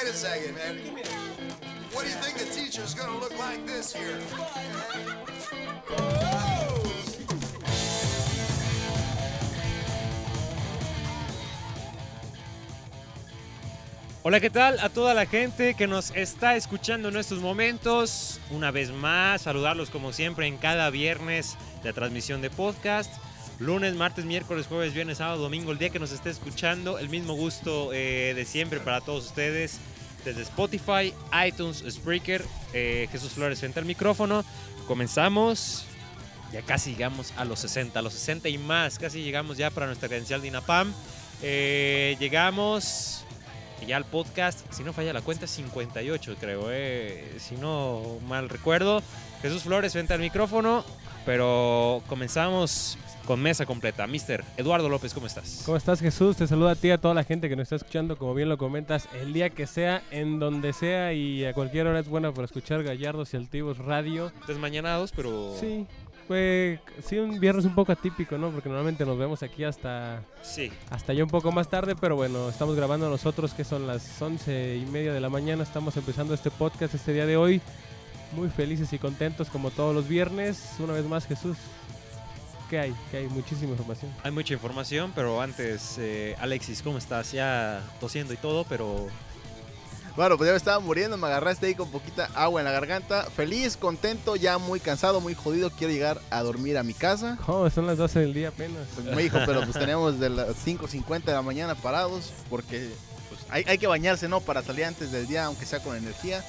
wait a second, man. What do you think the teacher's gonna look like this year? Hola, ¿qué tal a toda la gente que nos está escuchando en estos momentos? Una vez más, saludarlos como siempre en cada viernes de transmisión de podcast. Lunes, martes, miércoles, jueves, viernes, sábado, domingo, el día que nos esté escuchando. El mismo gusto eh, de siempre para todos ustedes. Desde Spotify, iTunes, Spreaker, eh, Jesús Flores frente al micrófono. Comenzamos. Ya casi llegamos a los 60, a los 60 y más. Casi llegamos ya para nuestra credencial de INAPAM. Eh, llegamos ya al podcast, si no falla la cuenta, 58 creo, eh, si no mal recuerdo. Jesús Flores frente al micrófono, pero comenzamos con mesa completa. Mister Eduardo López, ¿cómo estás? ¿Cómo estás Jesús? Te saluda a ti, a toda la gente que nos está escuchando, como bien lo comentas, el día que sea, en donde sea y a cualquier hora es bueno para escuchar Gallardos y Altivos Radio. Desmañanados, pero... Sí, fue sí un viernes un poco atípico, ¿no? Porque normalmente nos vemos aquí hasta, Sí. hasta ya un poco más tarde, pero bueno, estamos grabando nosotros que son las once y media de la mañana, estamos empezando este podcast este día de hoy, muy felices y contentos como todos los viernes. Una vez más Jesús, ¿qué hay? ¿Qué hay? Muchísima información. Hay mucha información, pero antes, eh, Alexis, ¿cómo estás? Ya tosiendo y todo, pero Bueno, pues ya me estaba muriendo, me agarraste ahí con poquita agua en la garganta. Feliz, contento, ya muy cansado, muy jodido. Quiero llegar a dormir a mi casa. Oh, son las 12 del día apenas. Pues me dijo, pero pues tenemos de las 5.50 de la mañana parados porque pues, hay, hay que bañarse, ¿no? Para salir antes del día, aunque sea con energía.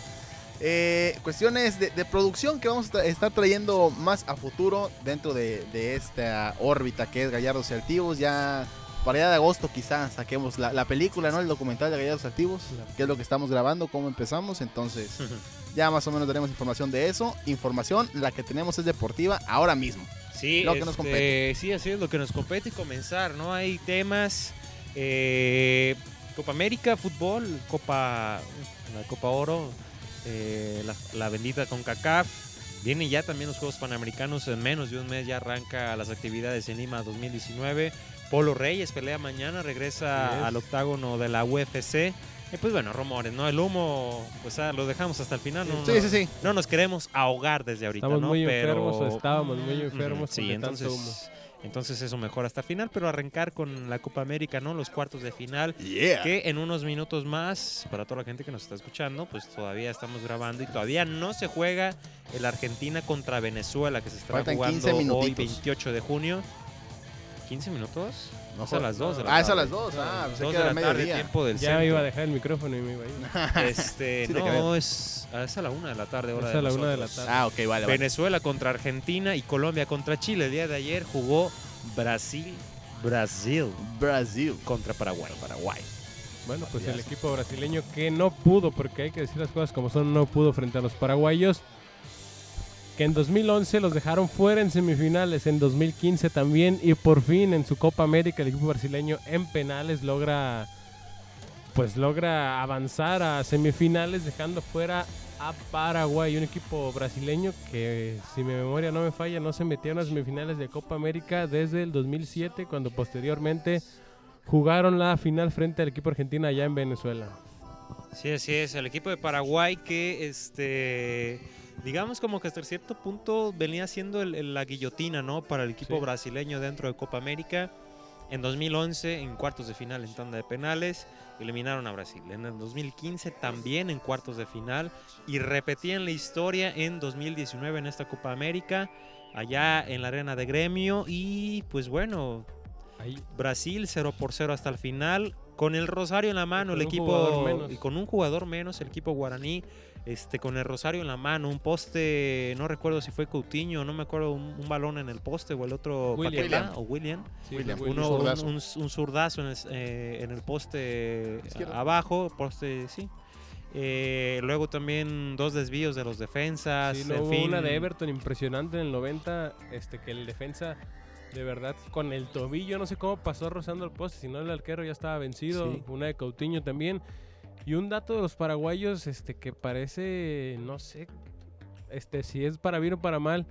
Eh, cuestiones de, de producción que vamos a estar trayendo más a futuro dentro de, de esta órbita que es Gallardos y Altivos. Ya para allá de agosto quizás saquemos la, la película, ¿no? El documental de Gallardos y Altivos, que es lo que estamos grabando, cómo empezamos. Entonces ya más o menos tenemos información de eso. Información, la que tenemos es deportiva ahora mismo. Sí, Lo que nos este, compete. Sí, así es lo que nos compete y comenzar, ¿no? Hay temas, eh, Copa América, fútbol, Copa, la Copa Oro, eh, la, la bendita CONCACAF. Vienen ya también los Juegos Panamericanos, en menos de un mes ya arranca las actividades en Lima 2019. Polo Reyes pelea mañana, regresa al octágono de la UFC. Y pues bueno, rumores, ¿no? El humo, pues ah, lo dejamos hasta el final, ¿no? Sí, no, sí, sí. no nos queremos ahogar desde ahorita, Estamos ¿no? muy Pero- enfermos estábamos muy enfermos Sí, entonces, tanto humo. entonces eso mejor hasta el final, pero arrancar con la Copa América, ¿no? Los cuartos de final, Yeah. que en unos minutos más, para toda la gente que nos está escuchando, pues todavía estamos grabando y todavía no se juega el Argentina contra Venezuela, que se estará Faltan jugando 15 hoy, minutitos. 28 de junio. ¿15 minutos? No es a las 2 de la Ah, es a las 2. Ah, pensé Dos que de la tarde, mediodía. tiempo del Ya centro. iba a dejar el micrófono y me iba a ir. Este, Sí te no, creo. es, es a la 1 de la tarde, hora Es de a la una de la nosotros. tarde. Ah, ok, vale, vale. Venezuela contra Argentina y Colombia contra Chile. El día de ayer jugó Brasil, Brasil Brasil. contra Paraguay. Paraguay. Bueno, pues el equipo brasileño que no pudo, porque hay que decir las cosas como son, no pudo frente a los paraguayos. Que en 2011 los dejaron fuera en semifinales, en 2015 también, y por fin en su Copa América el equipo brasileño en penales logra, pues logra avanzar a semifinales dejando fuera a Paraguay, un equipo brasileño que si mi memoria no me falla no se metió en las semifinales de Copa América desde el 2007 cuando posteriormente jugaron la final frente al equipo argentino allá en Venezuela. Sí, así es. El equipo de Paraguay que, este, digamos como que hasta cierto punto venía siendo el- el- la guillotina, ¿no? Para el equipo Sí. brasileño dentro de Copa América. En 2011, en cuartos de final en tanda de penales, eliminaron a Brasil. En el 2015 también en cuartos de final y repetían la historia en 2019 en esta Copa América, allá en la arena de gremio. Y pues bueno, Ahí, Brasil 0 por 0 hasta el final. Con el Rosario en la mano, el equipo. Y con un jugador menos, el equipo guaraní. Este, con el Rosario en la mano, un poste, no recuerdo si fue Coutinho, no me acuerdo, un, un balón en el poste o el otro William. Paquetá o William. sí, William. William. Uno, un, zurdazo. un, un zurdazo en el, eh, en el poste abajo, poste, sí. Eh, luego también dos desvíos de los defensas. Sí, en fin. una de Everton impresionante en el 90, este, que el defensa de verdad con el tobillo, no sé cómo pasó rozando el poste, si no el arquero ya estaba vencido, Sí. una de Coutinho también. Y un dato de los paraguayos, este, que parece, no sé, este, si es para bien o para mal,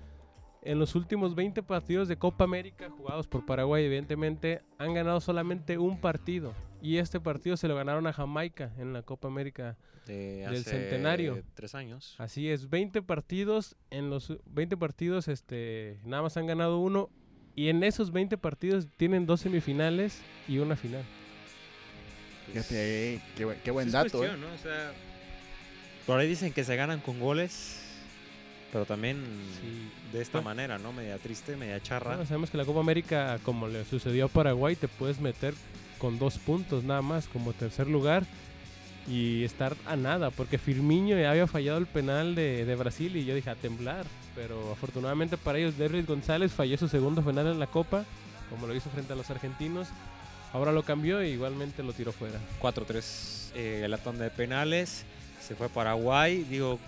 en los últimos 20 partidos de Copa América jugados por Paraguay, evidentemente, han ganado solamente un partido. Y este partido se lo ganaron a Jamaica en la Copa América. De Del hace centenario. Tres años. Así es, 20 partidos, en los 20 partidos este, nada más han ganado uno. Y en esos 20 partidos tienen dos semifinales y una final. Eh, qué, buen- qué buen Sí es dato. cuestión, eh. ¿no? O sea, por ahí dicen que se ganan con goles, pero también Sí. de esta Bueno. manera, ¿no? Media triste, media charra. Bueno, sabemos que la Copa América, como le sucedió a Paraguay, te puedes meter con dos puntos nada más como tercer lugar y estar a nada, porque Firmino ya había fallado el penal de, de Brasil y yo dije a temblar, pero afortunadamente para ellos Derris González falló su segundo penal en la Copa, como lo hizo frente a los argentinos. Ahora lo cambió e igualmente lo tiró fuera. 4-3 eh, la tanda de penales. Se fue Paraguay. Digo,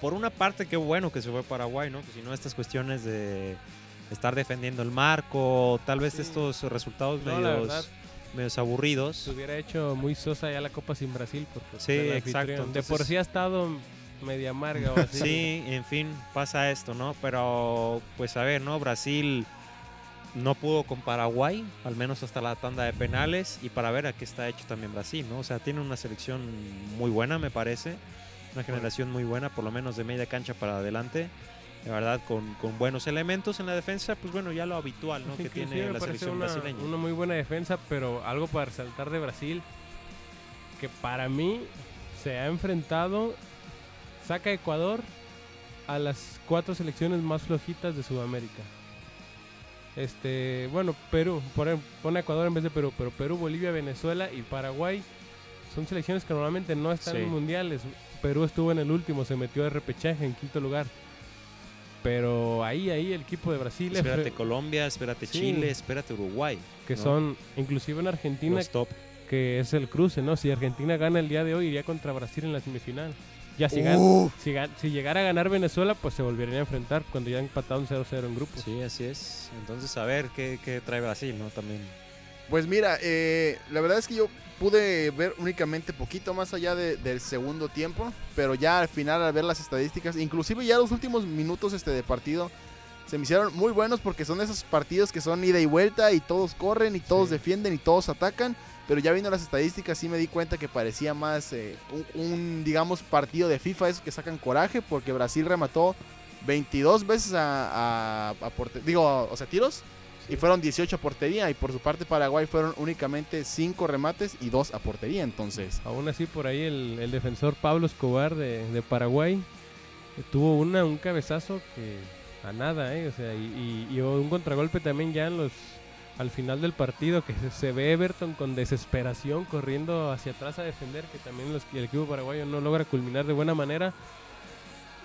por una parte, qué bueno que se fue Paraguay, ¿no? Que si no, estas cuestiones de estar defendiendo el marco, tal vez Sí. estos resultados No, medios, medios aburridos. Se hubiera hecho muy sosa ya la Copa sin Brasil. Porque Sí, exacto. De por sí ha estado media amarga o así. Sí, en fin, pasa esto, ¿no? Pero, pues a ver, ¿no? Brasil no pudo con Paraguay, al menos hasta la tanda de penales, y para ver a qué está hecho también Brasil, ¿no? O sea, tiene una selección muy buena, me parece, una generación muy buena, por lo menos de media cancha para adelante, de verdad, con, con buenos elementos en la defensa, pues bueno, ya lo habitual, ¿no? Que tiene la selección una, brasileña. una muy buena defensa, pero algo para resaltar de Brasil, que para mí se ha enfrentado, saca Ecuador a las cuatro selecciones más flojitas de Sudamérica. Este, bueno, Perú, pone, pone Ecuador en vez de Perú, pero Perú, Bolivia, Venezuela y Paraguay son selecciones que normalmente no están Sí. en mundiales. Perú estuvo en el último, se metió de repechaje en quinto lugar. Pero ahí, ahí el equipo de Brasil, Espérate Colombia, espérate Sí. Chile, espérate Uruguay, que ¿no? son, inclusive en Argentina, que es el cruce, ¿no? Si Argentina gana el día de hoy, iría contra Brasil en la semifinal. Ya si, gan- Uf, si, gan- si llegara a ganar Venezuela, pues se volverían a enfrentar cuando ya han empatado un 0-0 en grupos. Sí, así es. Entonces, a ver qué, qué trae Brasil, ¿no? También. Pues mira, eh, la verdad es que yo pude ver únicamente poquito más allá de- del segundo tiempo, pero ya al final al ver las estadísticas, inclusive ya los últimos minutos este de partido se me hicieron muy buenos porque son esos partidos que son ida y vuelta y todos corren y todos Sí. defienden y todos atacan, pero ya viendo las estadísticas sí me di cuenta que parecía más eh, un, un, digamos partido de FIFA, esos que sacan coraje porque Brasil remató 22 veces a, a, a porte- digo, o sea, tiros y fueron 18 a portería. Y por su parte, Paraguay fueron únicamente 5 remates y 2 a portería. Entonces, Aún así, por ahí el, el defensor Pablo Escobar de, de Paraguay eh, tuvo una, un cabezazo que a nada, ¿eh? O sea, y, y- y un contragolpe también ya en los al final del partido que se, se ve Everton con desesperación corriendo hacia atrás a defender que también los- el equipo paraguayo no logra culminar de buena manera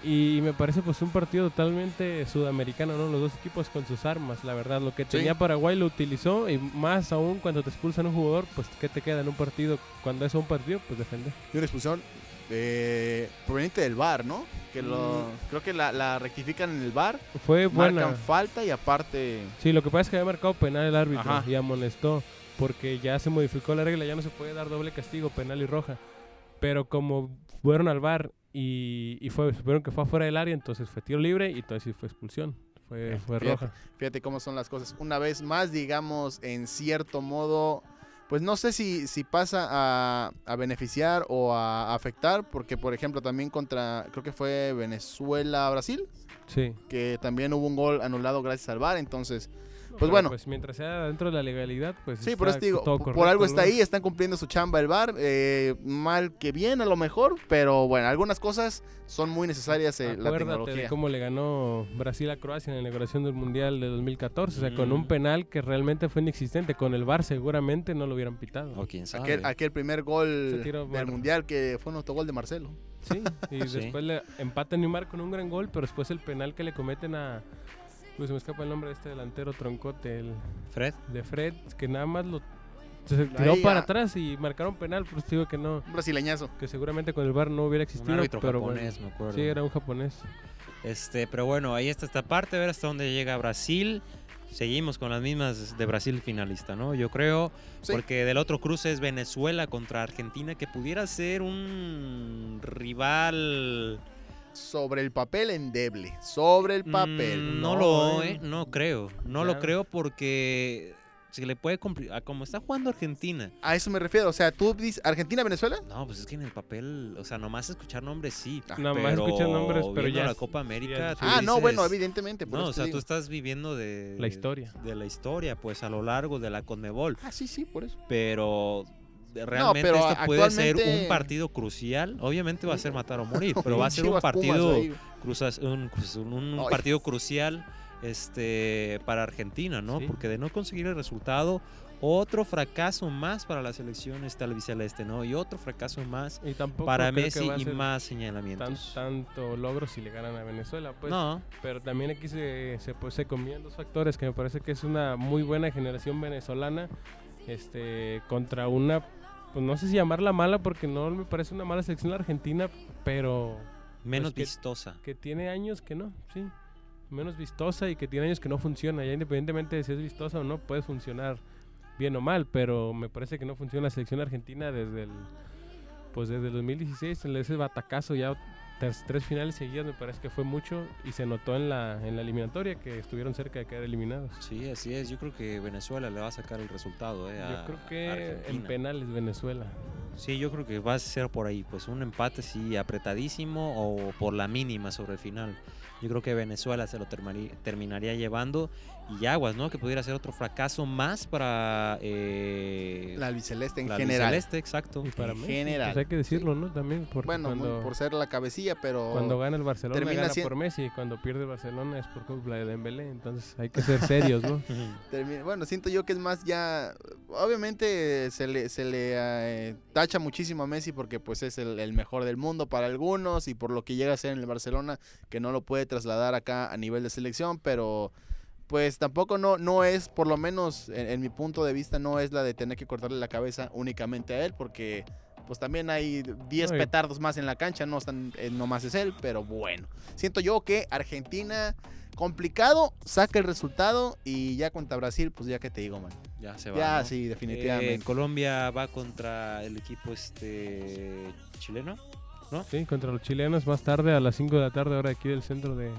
y me parece pues un partido totalmente sudamericano, ¿no? Los dos equipos con sus armas, la verdad. Lo que Sí. tenía Paraguay lo utilizó y más aún cuando te expulsan un jugador, pues ¿qué te queda en un partido? Cuando es un partido, pues defender. y una expulsión eh, proveniente del VAR, ¿no? Que lo, creo que la, la rectifican en el VAR, Fue buena. marcan falta y aparte. Sí, lo que pasa es que había marcado penal el árbitro Ajá. y amonestó porque ya se modificó la regla, ya no se puede dar doble castigo, penal y roja. Pero como fueron al bar y, y fue, supieron que fue afuera del área, entonces fue tiro libre y entonces fue expulsión. Fue, fue Fíjate. roja. Fíjate cómo son las cosas. Una vez más, digamos, en cierto modo, pues no sé si, si pasa a, a beneficiar o a afectar, porque por ejemplo también contra, creo que fue Venezuela-Brasil, Sí. que también hubo un gol anulado gracias al VAR, entonces, pues Pero, bueno. Pues mientras sea dentro de la legalidad, pues. sí, por eso te digo, todo por, algo ¿no? está ahí, están cumpliendo su chamba el VAR, eh, mal que bien a lo mejor, pero bueno, algunas cosas son muy necesarias eh, la Acuérdate tecnología. de cómo le ganó Brasil a Croacia en la inauguración del Mundial de 2014. O sea, con Mm. un penal que realmente fue inexistente. Con el VAR seguramente no lo hubieran pitado. O quién sabe. Aquel, aquel primer gol del Mar- mundial que fue un autogol de Marcelo. Sí, y Sí. después le empatan Neymar con un gran gol, pero después el penal que le cometen a. Pues se me escapa el nombre de este delantero troncote, el Fred. de Fred, que nada más lo. Se tiró Ahí, para ah. atrás y marcaron penal, por eso digo que no. Un brasileñazo. Que seguramente con el VAR no hubiera Un existido. árbitro pero japonés, bueno. me acuerdo. Sí, era un japonés. Este, pero bueno, ahí está esta parte, a ver hasta dónde llega Brasil. Seguimos con las mismas de Brasil finalista, ¿no? Yo creo, Sí. porque del otro cruce es Venezuela contra Argentina, que pudiera ser un rival sobre el papel endeble. Sobre el papel. Mm, no, No, lo, eh. eh, no creo. No lo creo porque se le puede complicar. Como está jugando Argentina. A eso me refiero. O sea, tú dices Argentina-Venezuela. No, pues es que en el papel, o sea, nomás escuchar nombres sí. Ah, Nada más escuchas nombres, pero ya. la Copa América. tú Ah, no, bueno, evidentemente. por No, o sea, digo. tú estás viviendo de La historia. de la historia, pues a lo largo de la Conmebol. Ah, sí, sí, por eso. Pero realmente esto puede ser un partido crucial. Obviamente va a ser matar o morir, pero va a ser un partido cruzas- un, pues, un- un Ay. partido crucial este para Argentina, ¿no? Sí. Porque de no conseguir el resultado, otro fracaso más para la selección este albiceleste, ¿no? Y otro fracaso más Y para Messi y más tan- señalamientos. tanto logro si le ganan a Venezuela. Pues. no, Pero también aquí se, se, pues, se combinan dos factores que me parece que es una muy buena generación venezolana este, contra una, pues no sé si llamarla mala porque no me parece una mala selección la Argentina, pero menos que- vistosa. que tiene años que no, sí. Menos vistosa y que tiene años que no funciona. Ya independientemente de si es vistosa o no, puede funcionar bien o mal, pero me parece que no funciona la selección argentina desde el pues desde el 2016, en ese batacazo ya tres, tres finales seguidas me parece que fue mucho y se notó en la, en la eliminatoria que estuvieron cerca de quedar eliminados. Sí, así es. Yo creo que Venezuela le va a sacar el resultado. ¿eh? Yo a creo que en Argentina. penales Venezuela. Sí, yo creo que va a ser por ahí, pues un empate sí apretadísimo o por la mínima sobre el final. Yo creo que Venezuela se lo termari- terminaría llevando y aguas, ¿no? Que pudiera ser otro fracaso más para eh, La albiceleste en la general. albiceleste, exacto. Y para En Messi, general, pues hay que decirlo, ¿no? También porque Bueno, cuando, por ser la cabecilla, pero. cuando gana el Barcelona termina gana por Messi y cuando pierde el Barcelona es por culpa de Dembélé, entonces hay que ser serios, ¿no? termina- bueno, siento yo que es más ya. Obviamente se le, se le eh, tacha muchísimo a Messi porque pues es el, el mejor del mundo para algunos y por lo que llega a ser en el Barcelona, que no lo puede trasladar acá a nivel de selección, pero pues tampoco no, no es, por lo menos en, en mi punto de vista, no es la de tener que cortarle la cabeza únicamente a él, porque pues también hay 10 No, y- petardos más en la cancha, no están, eh, nomás es él, pero bueno. Siento yo que Argentina, complicado, saca el resultado y ya contra Brasil, pues ya que te digo, man. Ya se va. Ya, ¿no? sí, Eh, definitivamente. Colombia va contra el equipo este chileno. Sí, contra los chilenos más tarde a las 5 de la tarde, ahora aquí del centro de,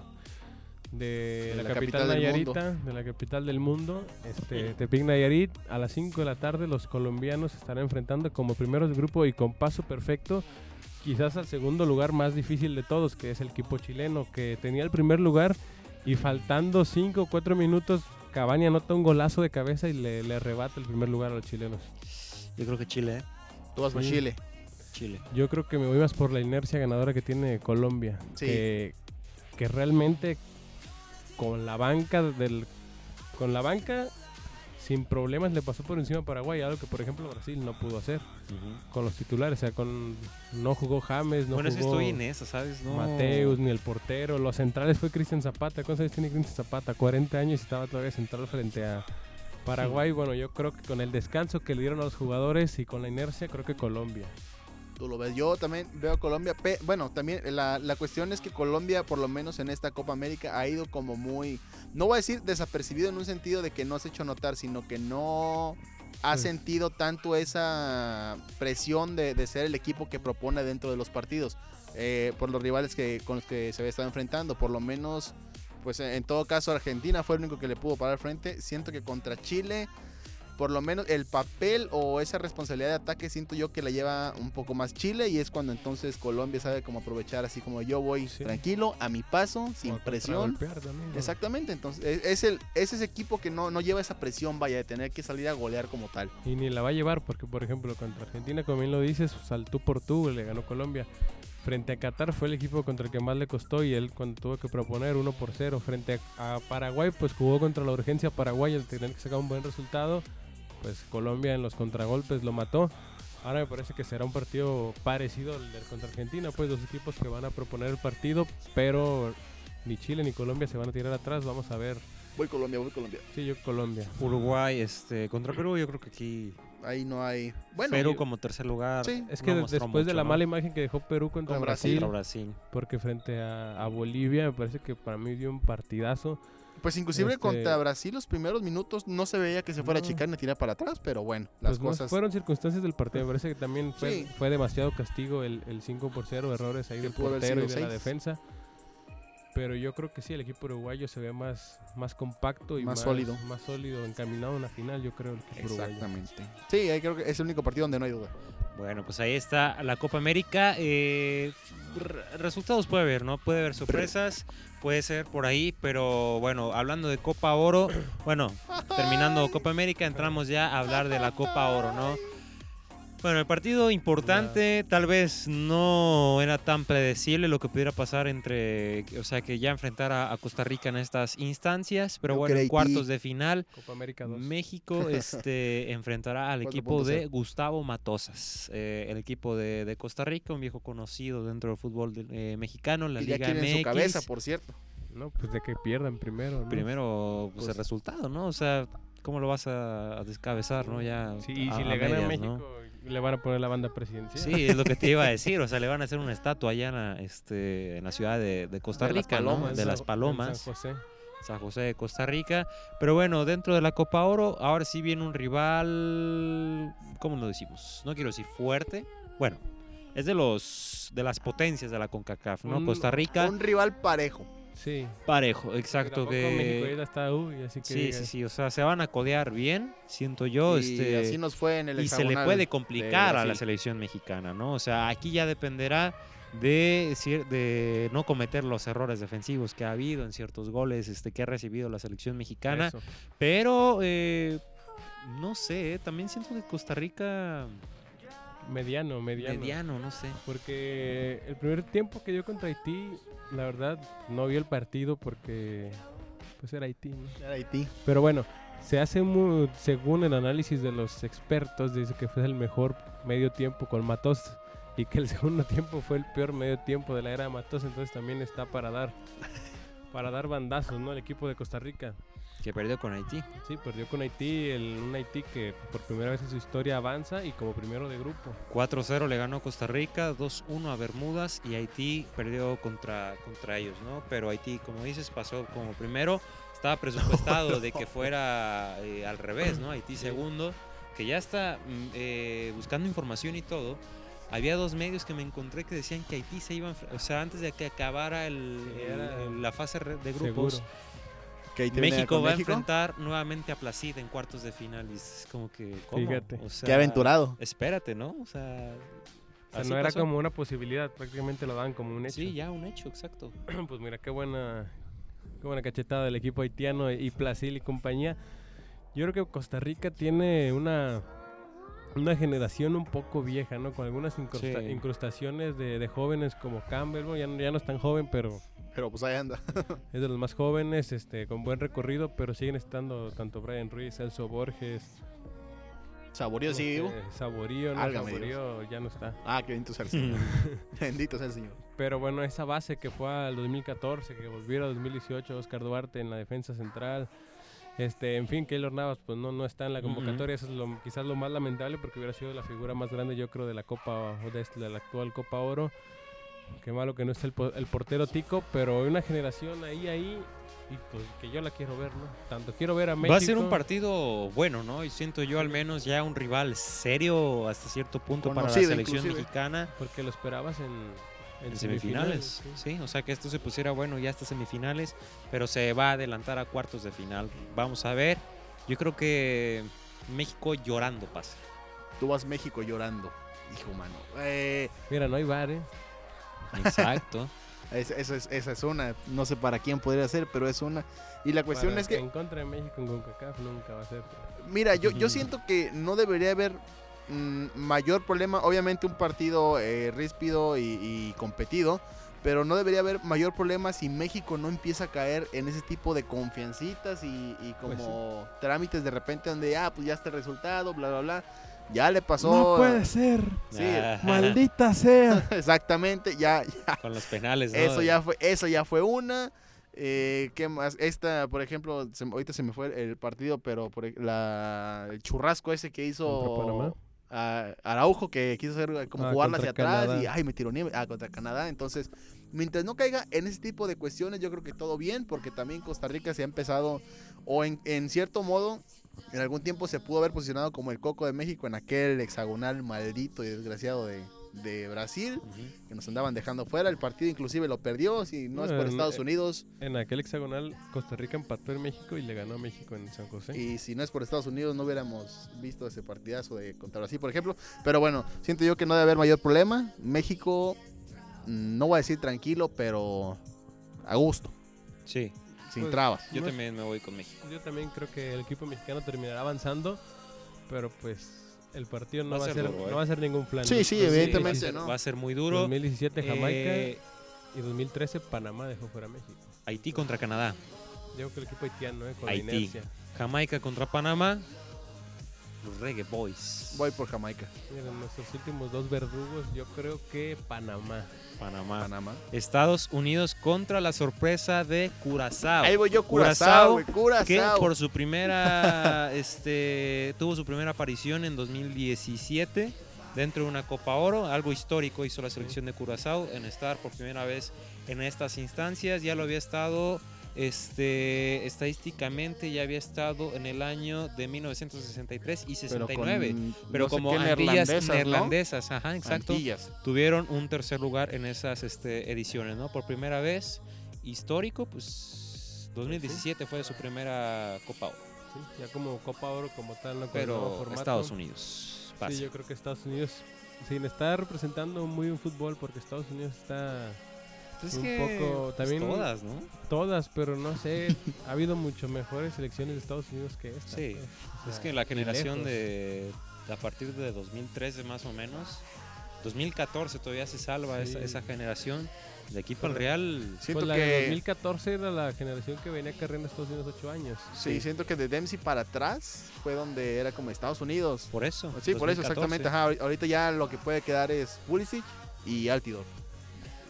de, De la, la capital, Nayarita, de la capital del mundo, este, Tepic Nayarit. A las 5 de la tarde los colombianos se estarán enfrentando como primeros grupo y con paso perfecto, quizás al segundo lugar más difícil de todos, que es el equipo chileno, que tenía el primer lugar y faltando 5 o 4 minutos, Cavani anota un golazo de cabeza y le, le arrebata el primer lugar a los chilenos. Yo creo que Chile, ¿eh? Tú vas por sí. Chile. Chile. Yo creo que me voy más por la inercia ganadora que tiene Colombia. Sí. Que, que realmente con la banca del con la banca sin problemas le pasó por encima a Paraguay, algo que por ejemplo Brasil no pudo hacer con los titulares, o sea, con no jugó James, no bueno, jugó estoy en esa, ¿sabes? No. Mateus ni el portero, los centrales fue Cristian Zapata, ¿cuántos años tiene Cristian Zapata? 40 años y estaba todavía central frente a Paraguay. Bueno, yo creo que con el descanso que le dieron a los jugadores y con la inercia, creo que Colombia. Tú lo ves. Yo también veo a Colombia. bueno, también la, la cuestión es que Colombia, por lo menos en esta Copa América, ha ido como muy. No voy a decir desapercibido en un sentido de que no se ha hecho notar, sino que no ha sentido tanto esa presión de, de ser el equipo que propone dentro de los partidos. eh, por los rivales que, con los que se había estado enfrentando. Por lo menos, pues en todo caso, Argentina fue el único que le pudo parar frente. Siento que contra Chile por lo menos el papel o esa responsabilidad de ataque siento yo que la lleva un poco más Chile y es cuando entonces Colombia sabe cómo aprovechar así como yo voy Sí. tranquilo a mi paso sin O a presión también, ¿no? exactamente entonces es, es el es ese equipo que no, no lleva esa presión vaya de tener que salir a golear como tal Y ni la va a llevar porque, por ejemplo, contra Argentina, como bien lo dices, saltó por tú, le ganó Colombia. Frente a Qatar fue el equipo contra el que más le costó y él cuando tuvo que proponer 1 por 0. Frente a, a Paraguay, pues jugó contra la urgencia Paraguay al tener que sacar un buen resultado. Pues Colombia en los contragolpes lo mató. Ahora me parece que será un partido parecido al del contra Argentina, pues dos equipos que van a proponer el partido, pero ni Chile ni Colombia se van a tirar atrás. Vamos a ver Voy Colombia, voy Colombia. Sí, yo Colombia. Uruguay este, contra Perú, yo creo que aquí Ahí no hay. Bueno, Perú como tercer lugar. Sí. Es que no después de la ¿no? mala imagen que dejó Perú contra Con Brasil, Contra Brasil. porque frente a, a Bolivia me parece que para mí dio un partidazo. Pues inclusive este- contra Brasil los primeros minutos no se veía que se fuera No. a chicar ni tirar para atrás, pero bueno, las Pues no, cosas. fueron circunstancias del partido. Me parece que también fue, Sí. fue demasiado castigo el, el 5 por 0, errores ahí del portero y de la defensa. Pero yo creo que sí, el equipo uruguayo se ve más, más compacto y Más más, sólido. Más sólido, encaminado a una final, yo creo, el equipo uruguayo. Exactamente. Sí, ahí creo que es el único partido donde no hay duda. Bueno, pues ahí está la Copa América. Eh, re- resultados puede haber, ¿no? Puede haber sorpresas, puede ser por ahí, pero bueno, hablando de Copa Oro, bueno, terminando Copa América, entramos ya a hablar de la Copa Oro, ¿no? Bueno, el partido importante tal vez no era tan predecible lo que pudiera pasar entre, o sea, que ya enfrentara a Costa Rica en estas instancias, pero Yo bueno, en creí cuartos de final Copa América 2. México este, enfrentará al Cuatro equipo de. Gustavo Matosas, eh, el equipo de, de Costa Rica, un viejo conocido dentro del fútbol de- eh, mexicano, la Y ya Liga quieren MX. su cabeza, por cierto. No, pues de que pierdan primero. ¿no? Primero, pues, el Pues- resultado, ¿no? O sea, ¿cómo lo vas a, a descabezar, no? Ya Sí, y a- si a le gana a ¿no? Le van a poner la banda presidencial. Sí, es lo que te iba a decir, o sea, le van a hacer una estatua allá en la, este, en la ciudad de, de Costa De las Rica. De las Palomas. San José. San José de Costa Rica. Pero bueno, dentro de la Copa Oro, ahora sí viene un rival, ¿cómo lo decimos? No quiero decir fuerte. Bueno, es de los de las potencias de la CONCACAF, ¿no? Un- Costa Rica, Un rival parejo. Sí. parejo, exacto. México Que... ahorita está uy, así que Sí, sí, sí, o sea, se van a codear bien, siento yo. y este, así nos fue en el y se le puede de complicar a la selección mexicana, ¿no? O sea, aquí ya dependerá de, de no cometer los errores defensivos que ha habido en ciertos goles este, que ha recibido la selección mexicana. eso. Pero, eh, no sé, eh, también siento que Costa Rica Mediano, mediano. mediano, no sé. Porque el primer tiempo que dio contra Haití, la verdad, no vi el partido porque pues era Haití. ¿no? Era Haití. Pero bueno, se hace mu- según el análisis de los expertos, dice que fue el mejor medio tiempo con Matos y que el segundo tiempo fue el peor medio tiempo de la era de Matos, entonces también está para dar para dar bandazos, ¿no? El equipo de Costa Rica. Que perdió con Haití. Sí, perdió con Haití, el, un Haití que por primera vez en su historia avanza y como primero de grupo. 4-0 le ganó Costa Rica, 2-1 a Bermudas y Haití perdió contra, contra ellos, ¿no? Pero Haití, como dices, pasó como primero. Estaba presupuestado de que fuera eh, al revés, ¿no? Haití segundo, que ya está mm, eh, buscando información y todo. Había dos medios que me encontré que decían que Haití se iba, o sea, antes de que acabara el- la fase de grupos, Seguro. Que México va México. a enfrentar nuevamente a Placid en cuartos de final. Y es como que, ¿cómo? Fíjate. O sea, Qué aventurado. Espérate, ¿no? O sea, O sea, no era pasó. como una posibilidad, prácticamente lo dan como un hecho. Sí, ya un hecho, exacto. pues mira, qué buena, qué buena cachetada del equipo haitiano y Placil y compañía. Yo creo que Costa Rica tiene una, una generación un poco vieja, ¿no? Con algunas incrusta- Sí. incrustaciones de, de jóvenes como Campbell, bueno, ya, no- ya no es tan joven, pero Pero pues ahí anda. es de los más jóvenes, este, con buen recorrido, pero siguen estando tanto Brian Ruiz, Celso Borges, Saborío sigue vivo. este, Saborío, no, Álgame Saborío ya no está. Ah, qué bendito sea el Señor. bendito sea el Señor. Pero bueno, esa base que fue al 2014, que volviera al 2018, Oscar Duarte en la defensa central. Este, en fin, Keylor Navas pues no, no está en la convocatoria, eso es lo, quizás lo más lamentable porque hubiera sido la figura más grande yo creo de la Copa o de, de la actual Copa Oro. Qué malo que no esté el, po- el portero Tico, pero hay una generación ahí, ahí, y pues que yo la quiero ver, ¿no? Tanto quiero ver a México. Va a ser un partido bueno, ¿no? Y siento yo al menos ya un rival serio hasta cierto punto para la selección inclusive. mexicana Porque lo esperabas en, en en semifinales. sí. Sí, o sea que esto se pusiera bueno ya hasta semifinales, pero se va a adelantar a cuartos de final. Vamos a ver. Yo creo que México llorando pasa. Tú vas México llorando. Hijo mano. Eh, Mira, no hay bar, ¿eh? Exacto. es- esa, es, esa es una. No sé para quién podría ser, pero es una. Y la cuestión Para es que En contra de México en CONCACAF nunca va a ser. Mira, yo, yo siento que no debería haber mm, mayor problema. Obviamente un partido eh, ríspido y, y competido. Pero no debería haber mayor problema si México no empieza a caer en ese tipo de confiancitas y, y Pues como trámites de repente donde, ah, pues ya está el resultado, bla, bla, bla. Ya le pasó. ser. Sí, Maldita sea. exactamente. Ya, ya Con los penales, ¿no? Eso ya fue, eso ya fue una. Eh, ¿Qué más? Esta, por ejemplo, se- ahorita se me fue el partido, pero por, la, el churrasco ese que hizo Araujo, que quiso hacer eh, como Ah, jugarla hacia atrás y ay, me tiró nieve. Ah, contra Canadá. Entonces, mientras no caiga en ese tipo de cuestiones, yo creo que todo bien, porque también Costa Rica se ha empezado, o en, en cierto modo, en algún tiempo se pudo haber posicionado como el coco de México en aquel hexagonal maldito y desgraciado de, de Brasil, que nos andaban dejando fuera. El partido inclusive lo perdió, si no es por Estados Unidos. En aquel hexagonal, Costa Rica empató en México y le ganó a México en San José. Y si no es por Estados Unidos, no hubiéramos visto ese partidazo de contra Brasil, por ejemplo. Pero bueno, siento yo que no debe haber mayor problema. México, mm, no voy a decir tranquilo, pero a gusto, Sí, sin Pues, trabas. yo No es- también me voy con México. Yo también creo que el equipo mexicano terminará avanzando, pero pues el partido no Va a va, a ser ser, duro, ¿eh? no va a ser ningún plan. Sí, sí, evidentemente, va a ser- ¿no? Va a ser muy duro. 2017 Jamaica Eh, y 2013 Panamá dejó fuera México. Haití contra Canadá. Yo creo que el equipo haitiano, eh, con Haití. la inercia. Jamaica contra Panamá. Los Reggae Boys. Voy por Jamaica, Miren, nuestros últimos dos verdugos, yo creo que Panamá. Panamá. Panamá. Estados Unidos contra la sorpresa de Curazao. Ahí voy yo, Curazao, Curazao, güey, que Curazao. por su primera, este, tuvo su primera aparición en 2017 dentro de una Copa Oro, algo histórico hizo la selección de Curazao en estar por primera vez en estas instancias, ya lo había estado, este, estadísticamente ya había estado en el año de 1963 y 69, pero, no sé como qué Antillas neerlandesas, ¿no? ajá, exacto Antillas. tuvieron un tercer lugar en esas este, ediciones, ¿no? Por primera vez, histórico, pues 2017 fue su primera Copa Oro, Sí, ya como Copa Oro como tal, ¿no? Con pero. Estados Unidos pasa. Sí, yo creo que Estados Unidos, sin estar representando muy un fútbol, porque Estados Unidos está Pues es un que, poco pues, también- todas, ¿no? todas, pero no sé, ha habido mucho mejores selecciones de Estados Unidos que esta. Sí, pues, o Es sea, que la generación lejos. de a partir de 2013 más o menos, 2014 todavía se salva esa, Sí. esa generación. De aquí para el. Real, Siento Pues la que... de 2014 era la generación que venía cargando Estados Unidos 8 años. Sí, siento que de Dempsey para atrás fue donde era como Estados Unidos. por eso. Sí, por eso 2014. exactamente. Ajá, ahori- ahorita ya lo que puede quedar es Pulisic y Altidor.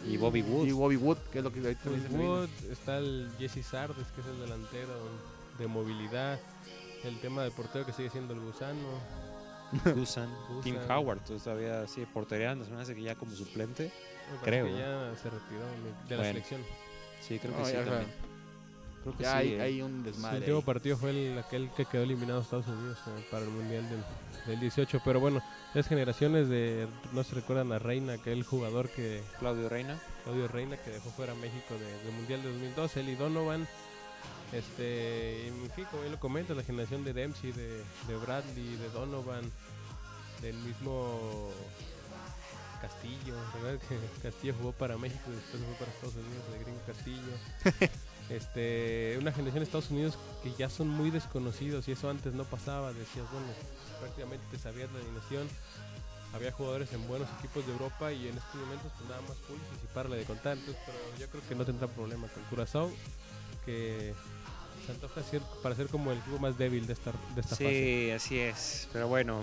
Y Bobby Wood. Y Bobby Wood, que es lo que ahorita Felipe. Wood, está el Jesse Sardes, que es el delantero de movilidad. El tema del portero que sigue siendo el gusano. Gusan, Tim. Howard todavía sigue portereando, se me hace que ya como suplente. Creo, ya se retiró de- la Bueno. selección. Sí, creo que No, sí también. Creo que Ya sí. hay, eh. hay un desmadre. último ahí. partido fue el, aquel que quedó eliminado Estados Unidos eh, para el Mundial del, del 18. Pero bueno, las generaciones de, no se recuerdan a Reina, aquel jugador que, Claudio Reina. Claudio Reina, que dejó fuera a México de- del Mundial de 2012, él y Donovan. Este, en fin, como bien lo comenta, la generación de Dempsey, de, de Bradley, de Donovan, del mismo Castillo, ¿verdad? Que Castillo jugó para México y después fue para Estados Unidos, el gringo Castillo. este, una generación de Estados Unidos que ya son muy desconocidos y eso antes no pasaba, decías, bueno, prácticamente te sabías la alineación. Había jugadores en buenos equipos de Europa y en estos momentos pues nada más Pulisic y de contar. Entonces, pero yo creo que no tendrá problema con Curazao, que se antoja ser, para ser como el equipo más débil de esta, de esta fase. Sí, así es. Pero bueno,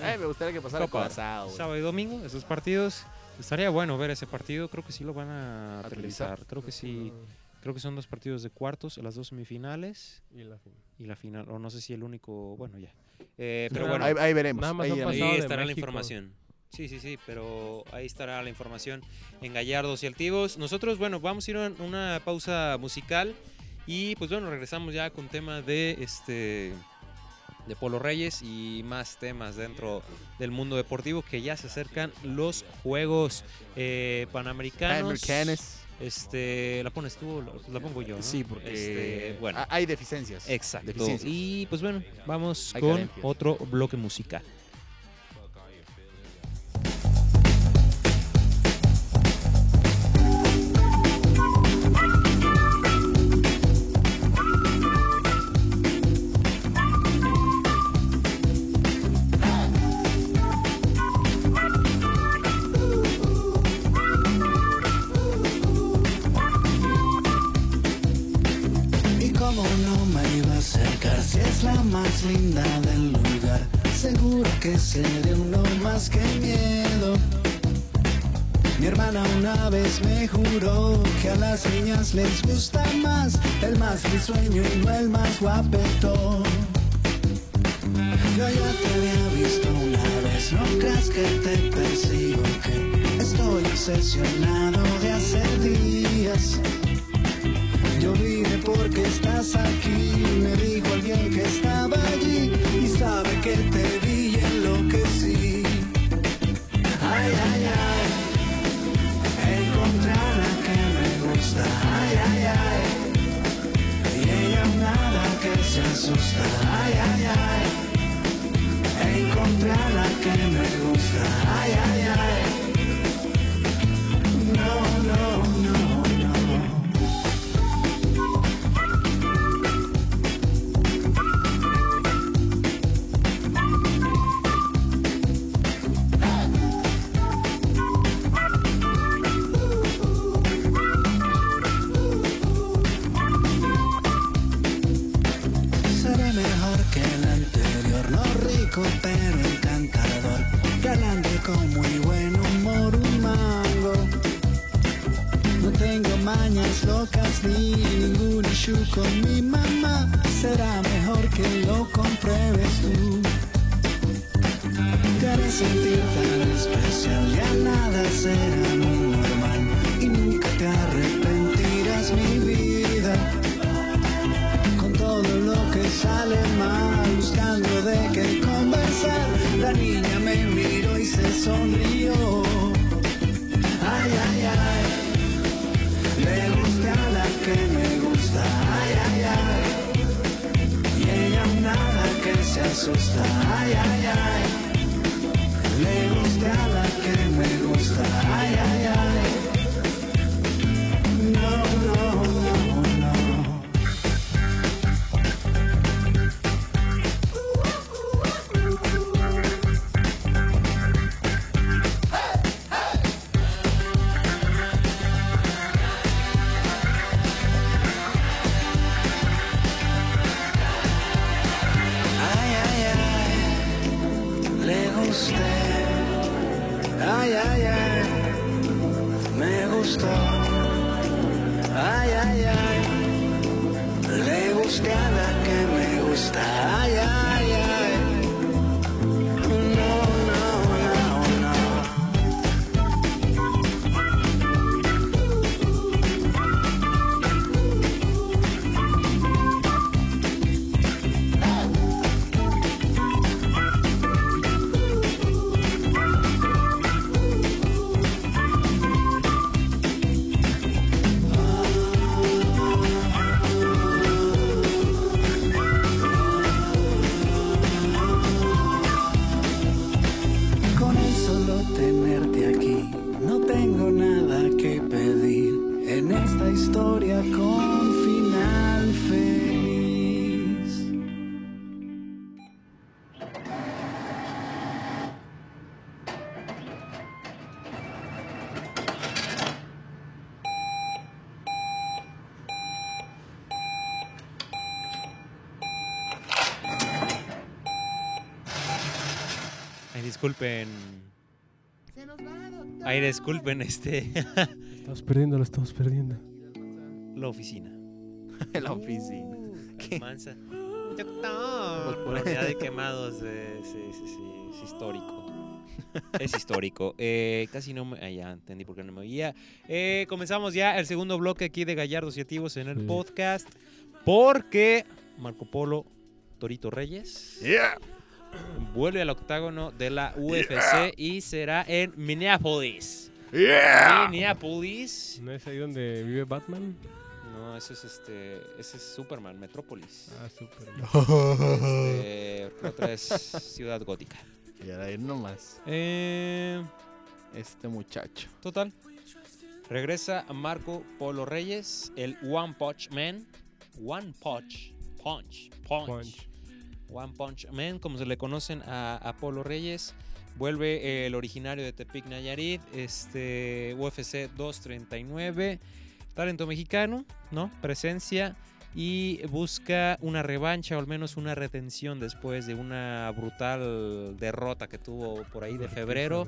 Ay, me gustaría que pasara. Curazao, sábado y domingo, esos partidos. Estaría bueno ver ese partido. Creo que sí lo van a, televisar. Creo que sí. Creo que son dos partidos de cuartos, las dos semifinales Y la fin. y la final. O no sé si el único. Bueno, ya. Eh, pero Nada bueno, Ahí, ahí veremos. Nada más ahí ahí estará la información. Sí, sí, sí, pero ahí estará la información en Gallardos y Altivos. Nosotros, bueno, vamos a ir a una pausa musical y pues bueno, regresamos ya con tema de este de Polo Reyes y más temas dentro del mundo deportivo que ya se acercan los Juegos eh, Panamericanos. Americanes. Este, ¿la pones tú o la, la pongo yo? ¿no? Sí, porque Este, bueno, ha- hay deficiencias. exacto. deficiencias. Y pues bueno, vamos Hay con carencias. otro bloque musical. Más linda del lugar Seguro que se de uno más que miedo Mi hermana una vez me juró que a las niñas les gusta más el más risueño y no el más guapetón. Yo ya te había visto una vez, no creas que te persigo, que estoy obsesionado de hace días. Yo vine porque estás aquí, me dijo alguien que estaba allí y sabe que te vi y enloquecí. Ay, ay, ay, encontré a la que me gusta. Ay, ay, ay, y ella nada que se asusta. Ay, ay, ay, encontré a la que me gusta. Ay, ay, ay, Disculpen. Ay, disculpen, este. Estamos perdiendo, lo estamos perdiendo. la oficina. la oficina. Uh, Mansa. Doctor. De quemados. eh, sí, sí, sí, es histórico. Es histórico. Eh, casi no me. ah, ya entendí por qué no me oía. Eh, comenzamos ya el segundo bloque aquí de Gallardos y Activos en el Sí. podcast. Porque Marco Polo Torito Reyes Yeah. Vuelve al octágono de la UFC y será en Minneapolis. Yeah. Minneapolis. ¿No es ahí donde vive Batman? No, ese es este. Ese es Superman, Metrópolis. Ah, súper. Este, otra es Ciudad Gótica. Y ahora ir nomás. Eh, Este muchacho. total. Regresa Marco Polo Reyes, el One Punch Man. One Punch. Punch. Punch. Punch. One Punch Man, como se le conocen a, a Polo Reyes. Vuelve el originario de Tepic Nayarit, este UFC 239. Talento mexicano, ¿no? Presencia. Y busca una revancha o al menos una retención después de una brutal derrota que tuvo por ahí de febrero.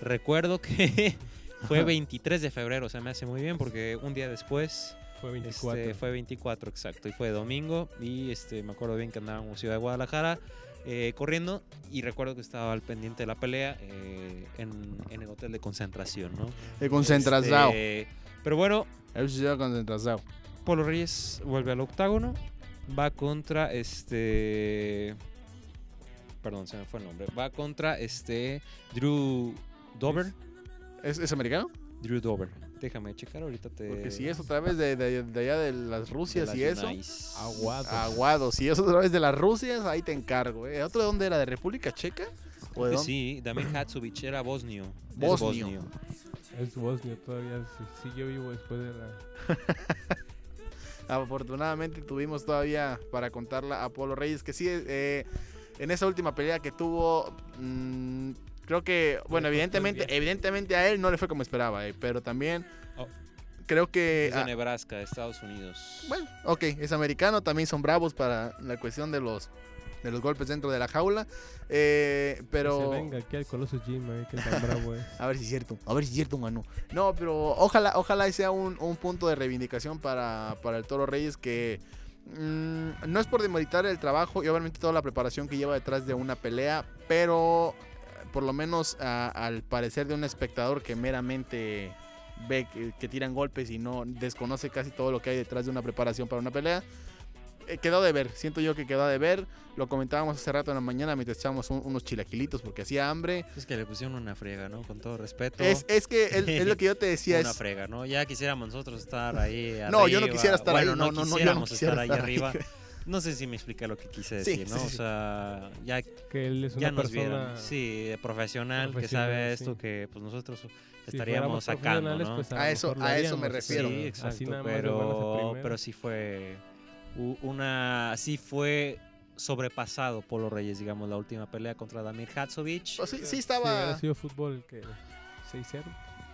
Recuerdo que Fue 23 de febrero, se me hace muy bien porque un día después Fue 24. este, fue 24, exacto, y fue domingo. Y este, me acuerdo bien que andábamos en Ciudad de Guadalajara eh, corriendo. Y recuerdo que estaba al pendiente de la pelea eh, en, en el hotel de concentración, ¿no? De concentración. Este, pero bueno, sí, de concentración. Polo Reyes vuelve al octágono. Va contra este. Perdón, se me fue el nombre. Va contra este. Drew Dover. ¿Es, es americano? Drew Dover. Déjame checar ahorita. Te... Porque si es otra vez de, de- de allá de las de Rusias las y eso. Aguado. Aguado. Si es otra vez de las Rusias, ahí te encargo. ¿eh? ¿Otro de dónde era? ¿De República Checa? ¿O de sí, Damir Hatzovic era bosnio. Es Bosnio. Es Bosnia todavía. Sí, sí, yo vivo después de la. Afortunadamente tuvimos todavía para contarla a Polo Reyes, que sí, eh, en esa última pelea que tuvo, mm, creo que, bueno, evidentemente, evidentemente a él no le fue como esperaba, eh, pero también Oh. creo que... Es de ah, Nebraska, Estados Unidos. bueno, ok, es americano, también son bravos para la cuestión de los, de los golpes dentro de la jaula, eh, pero... Que se venga aquí al Colossus Gym, eh, que tan bravo es. A ver si es cierto, a ver si es cierto, mano. No, pero ojalá, ojalá sea un, un punto de reivindicación para, para el Toro Reyes que mm, no es por demeritar el trabajo y obviamente toda la preparación que lleva detrás de una pelea, pero por lo menos a- al parecer de un espectador que meramente ve que, que tiran golpes y no desconoce casi todo lo que hay detrás de una preparación para una pelea. eh, quedó de ver, siento yo que quedó de ver. Lo comentábamos hace rato en la mañana mientras echábamos un- unos chilaquilitos porque hacía hambre. Es que le pusieron una frega, ¿no? Con todo respeto. Es, es que es, es lo que yo te decía. una Es, frega, ¿no? Ya quisiéramos nosotros estar ahí arriba. No, yo no quisiera estar bueno, ahí, no, no, no, no, yo no quisiéramos quisiera estar ahí estar ahí. arriba. No sé si me expliqué lo que quise Sí, decir, sí, ¿no? sí, o sí. sea, ya, Que él es una ya nos vieron. Sí, profesional, que profesional, sabe sí. esto, que pues nosotros estaríamos sacando, ¿no? pues, A eso- a eso me refiero. Sí, pero exacto, así nada más pero, pero sí fue una, sí fue sobrepasado Polo Reyes, digamos, la última pelea contra Damir Hatzovic. Pues sí, sí estaba, hubiera sido fútbol, que 6-0.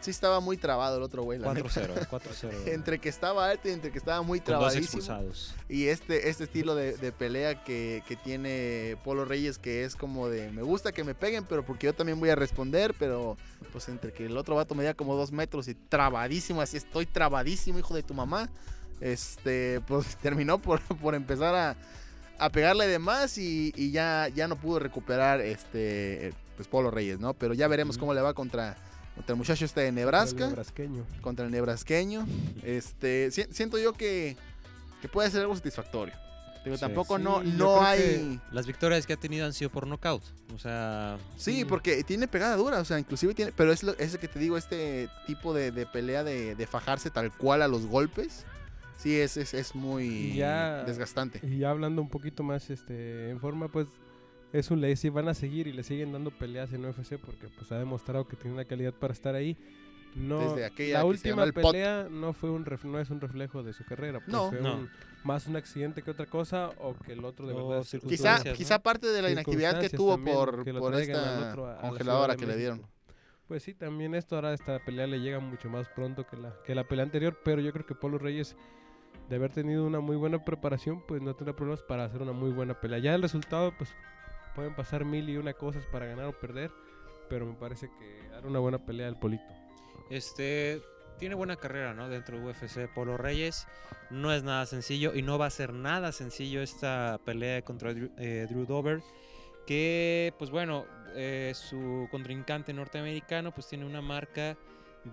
Sí estaba muy trabado el otro güey. la neta. 4-0, 4-0. Entre que estaba alto y entre que estaba muy con dos trabadísimo. expulsados. Y este, este estilo de, de pelea que, que tiene Polo Reyes, que es como de me gusta que me peguen, pero porque yo también voy a responder, pero pues entre que el otro vato medía como dos metros y trabadísimo, así estoy trabadísimo, hijo de tu mamá. Este, pues terminó por, por empezar a, a pegarle de más y, y ya, ya no pudo recuperar este pues Polo Reyes, ¿no? Pero ya veremos cómo le va contra, contra el muchacho este de El Nebraska nebrasqueño. contra el nebrasqueño. Este, si- siento yo que, que puede ser algo satisfactorio. Digo, Sí. tampoco Sí, no, no hay. Las victorias que ha tenido han sido por nocaut. O sea, Sí, porque tiene pegada dura, o sea, inclusive tiene. Pero es lo es lo que te digo, este tipo de, de pelea de, de fajarse tal cual a los golpes. Sí, es, es, es muy Ya- desgastante. Y ya hablando un poquito más este en forma, pues es un Lazy. Van a seguir y le siguen dando peleas en UFC porque pues ha demostrado que tiene una calidad para estar ahí. No, Desde aquella la última pot. pelea no fue un ref- no es un reflejo de su carrera, pues No. fue No. un- más un accidente que otra cosa o que el otro de O verdad Quizá, ¿no? parte de la inactividad que tuvo también, por, que por esta otro a- la congeladora que le dieron. Pues sí, también esto ahora esta pelea le llega mucho más pronto que la, que la pelea anterior, pero yo creo que Polo Reyes, de haber tenido una muy buena preparación, pues no tendrá problemas para hacer una muy buena pelea. Ya el resultado, pues pueden pasar mil y una cosas para ganar o perder, pero me parece que hará una buena pelea el Polito. este tiene buena carrera, ¿no? Dentro de UFC Polo Reyes. No es nada sencillo y no va a ser nada sencillo esta pelea contra Drew, eh, Dover. Que, pues bueno, eh, su contrincante norteamericano pues tiene una marca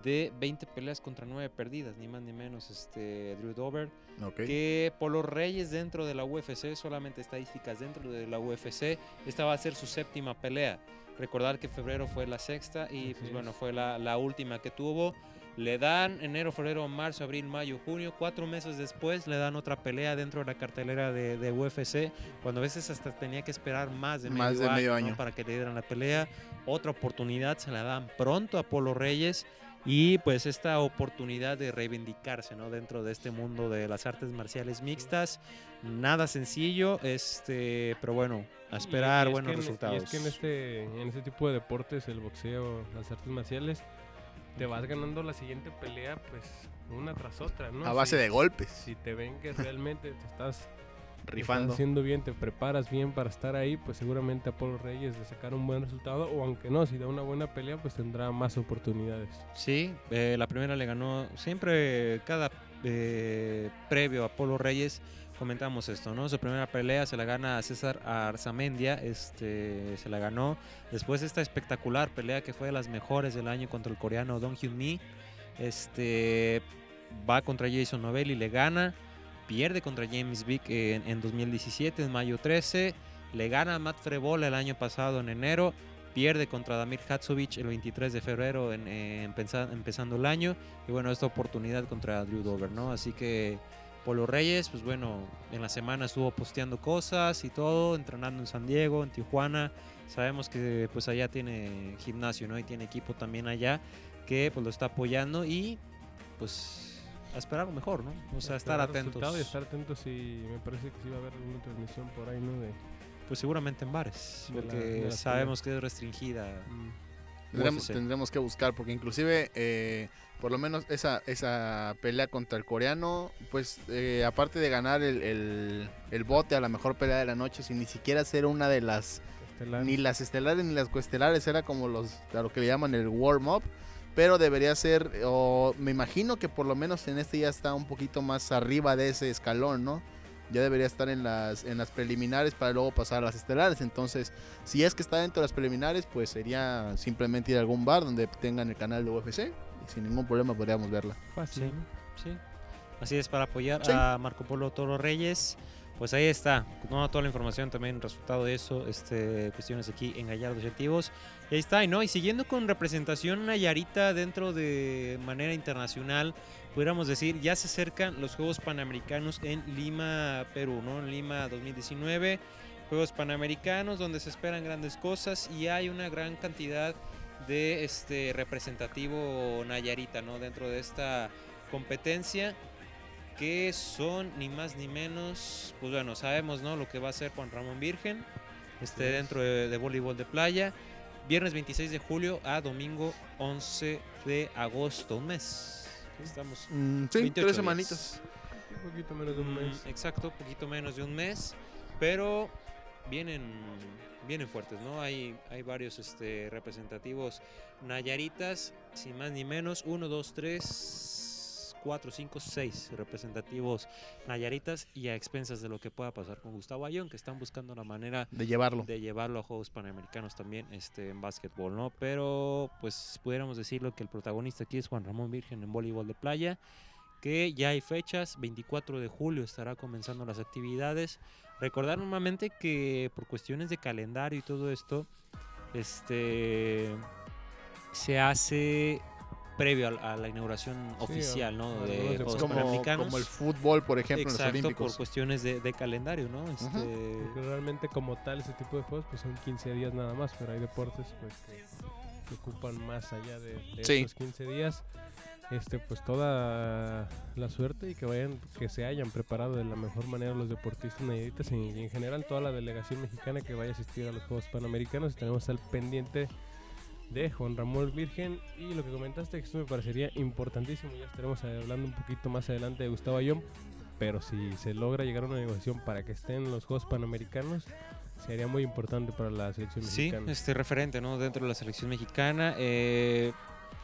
de 20 peleas contra 9 perdidas, ni más ni menos, este Drew Dover. que Polo Reyes dentro de la UFC, solamente estadísticas dentro de la UFC, esta va a ser su séptima pelea. Recordar que febrero fue la sexta y Así pues es. bueno, fue la, la última que tuvo. Le dan enero, febrero, marzo, abril, mayo, junio. Cuatro meses después le dan otra pelea dentro de la cartelera de, de UFC. Cuando a veces hasta tenía que esperar más de medio, Más de medio ¿no? año. para que le dieran la pelea. Otra oportunidad se la dan pronto a Polo Reyes. Y pues esta oportunidad de reivindicarse ¿no? dentro de este mundo de las artes marciales mixtas. Nada sencillo, este, pero bueno, a esperar Y- y es buenos en- resultados. Y es que en este, en este tipo de deportes, el boxeo, las artes marciales, te vas ganando la siguiente pelea, pues una tras otra, ¿no? A base Si- de golpes. Si te ven que realmente te estás rifando. haciendo bien, te preparas bien para estar ahí, pues seguramente Apolo Reyes de sacar un buen resultado, o aunque no, si da una buena pelea, pues tendrá más oportunidades. Sí, eh, la primera le ganó siempre cada eh, previo a Polo Reyes comentamos esto, ¿no? Su primera pelea se la gana a César Arzamendia, este, se la ganó. Después esta espectacular pelea que fue de las mejores del año contra el coreano Dong Hyun Mi, este, va contra Jason Novelli, le gana, pierde contra James Vick en, en 2017, en mayo 13, le gana a Matt Frebola el año pasado en enero, pierde contra Damir Hatzovic el 23 de febrero en, en empeza- empezando el año. Y bueno esta oportunidad contra Drew Dover no así que Polo Reyes pues bueno en la semana estuvo posteando cosas y todo entrenando en San Diego en Tijuana. Sabemos que pues allá tiene gimnasio no y tiene equipo también allá que pues lo está apoyando y pues a esperar lo mejor no o sea estar atentos Y estar atentos y me parece que sí va a haber una transmisión por ahí, ¿no? De, pues seguramente en bares De la- porque de la sabemos que es restringida Tendremos, UFC. tendremos que buscar, porque inclusive, eh, por lo menos esa, esa pelea contra el coreano, pues eh, aparte de ganar el, el- el bote a la mejor pelea de la noche, sin ni siquiera ser una de las, estelar. ni las estelares ni las coestelares, era como los, a lo que le llaman el warm-up, pero debería ser, o me imagino que por lo menos en este ya está un poquito más arriba de ese escalón, ¿no? Ya debería estar en las, en las preliminares para luego pasar a las estelares. Entonces, si es que está dentro de las preliminares, pues sería simplemente ir a algún bar donde tengan el canal de UFC y sin ningún problema podríamos verla. Fácil, Sí. Sí. Así es, para apoyar Sí. a Marco Polo Toro Reyes. Pues ahí está, no, toda la información también, resultado de eso, este, cuestiones aquí en Gallardo Objetivos. Y ahí está, y no, y siguiendo con representación Nayarita dentro de manera internacional, pudiéramos decir, ya se acercan los Juegos Panamericanos en Lima, Perú, ¿no? En Lima 2019, Juegos Panamericanos donde se esperan grandes cosas y hay una gran cantidad de este representativo Nayarita, ¿no? Dentro de esta competencia que son ni más ni menos, pues bueno, sabemos, ¿no? Lo que va a hacer Juan Ramón Virgen, este dentro de, de voleibol de playa, viernes 26 de julio a domingo 11 de agosto, un mes. Estamos Mm, sí, 28 tres días. semanitas. Un poquito menos de un Mm, mes. Exacto, poquito menos de un mes, pero vienen, vienen fuertes, ¿no? Hay, hay varios este, representativos nayaritas, sin más ni menos, 1, 2, 3, 4, 5, 6 representativos nayaritas y a expensas de lo que pueda pasar con Gustavo Ayón, que están buscando la manera De llevarlo. de llevarlo a Juegos Panamericanos también este, en básquetbol, ¿no? Pero pues pudiéramos decirlo que el protagonista aquí es Juan Ramón Virgen en voleibol de playa, que ya hay fechas, 24 de julio estará comenzando las actividades. Recordar normalmente que por cuestiones de calendario y todo esto, este se hace previo a, a la inauguración oficial, ¿no? De. Juegos como, Panamericanos. como el fútbol, por ejemplo, en los Exacto, por Olímpicos. cuestiones de, de calendario, ¿no? Este, Porque realmente como tal ese tipo de juegos pues son 15 días nada más, pero hay deportes pues que, que ocupan más allá de, de Sí. esos 15 días. Este pues toda la suerte y que vayan que se hayan preparado de la mejor manera los deportistas nayaritas y, y en general toda la delegación mexicana que vaya a asistir a los Juegos Panamericanos. Tenemos al pendiente de Juan Ramón Virgen y lo que comentaste que esto me parecería importantísimo, ya estaremos hablando un poquito más adelante de Gustavo Ayón, pero si se logra llegar a una negociación para que estén los Juegos Panamericanos, sería muy importante para la selección Sí, mexicana. este referente, ¿no? Dentro de la selección mexicana, eh,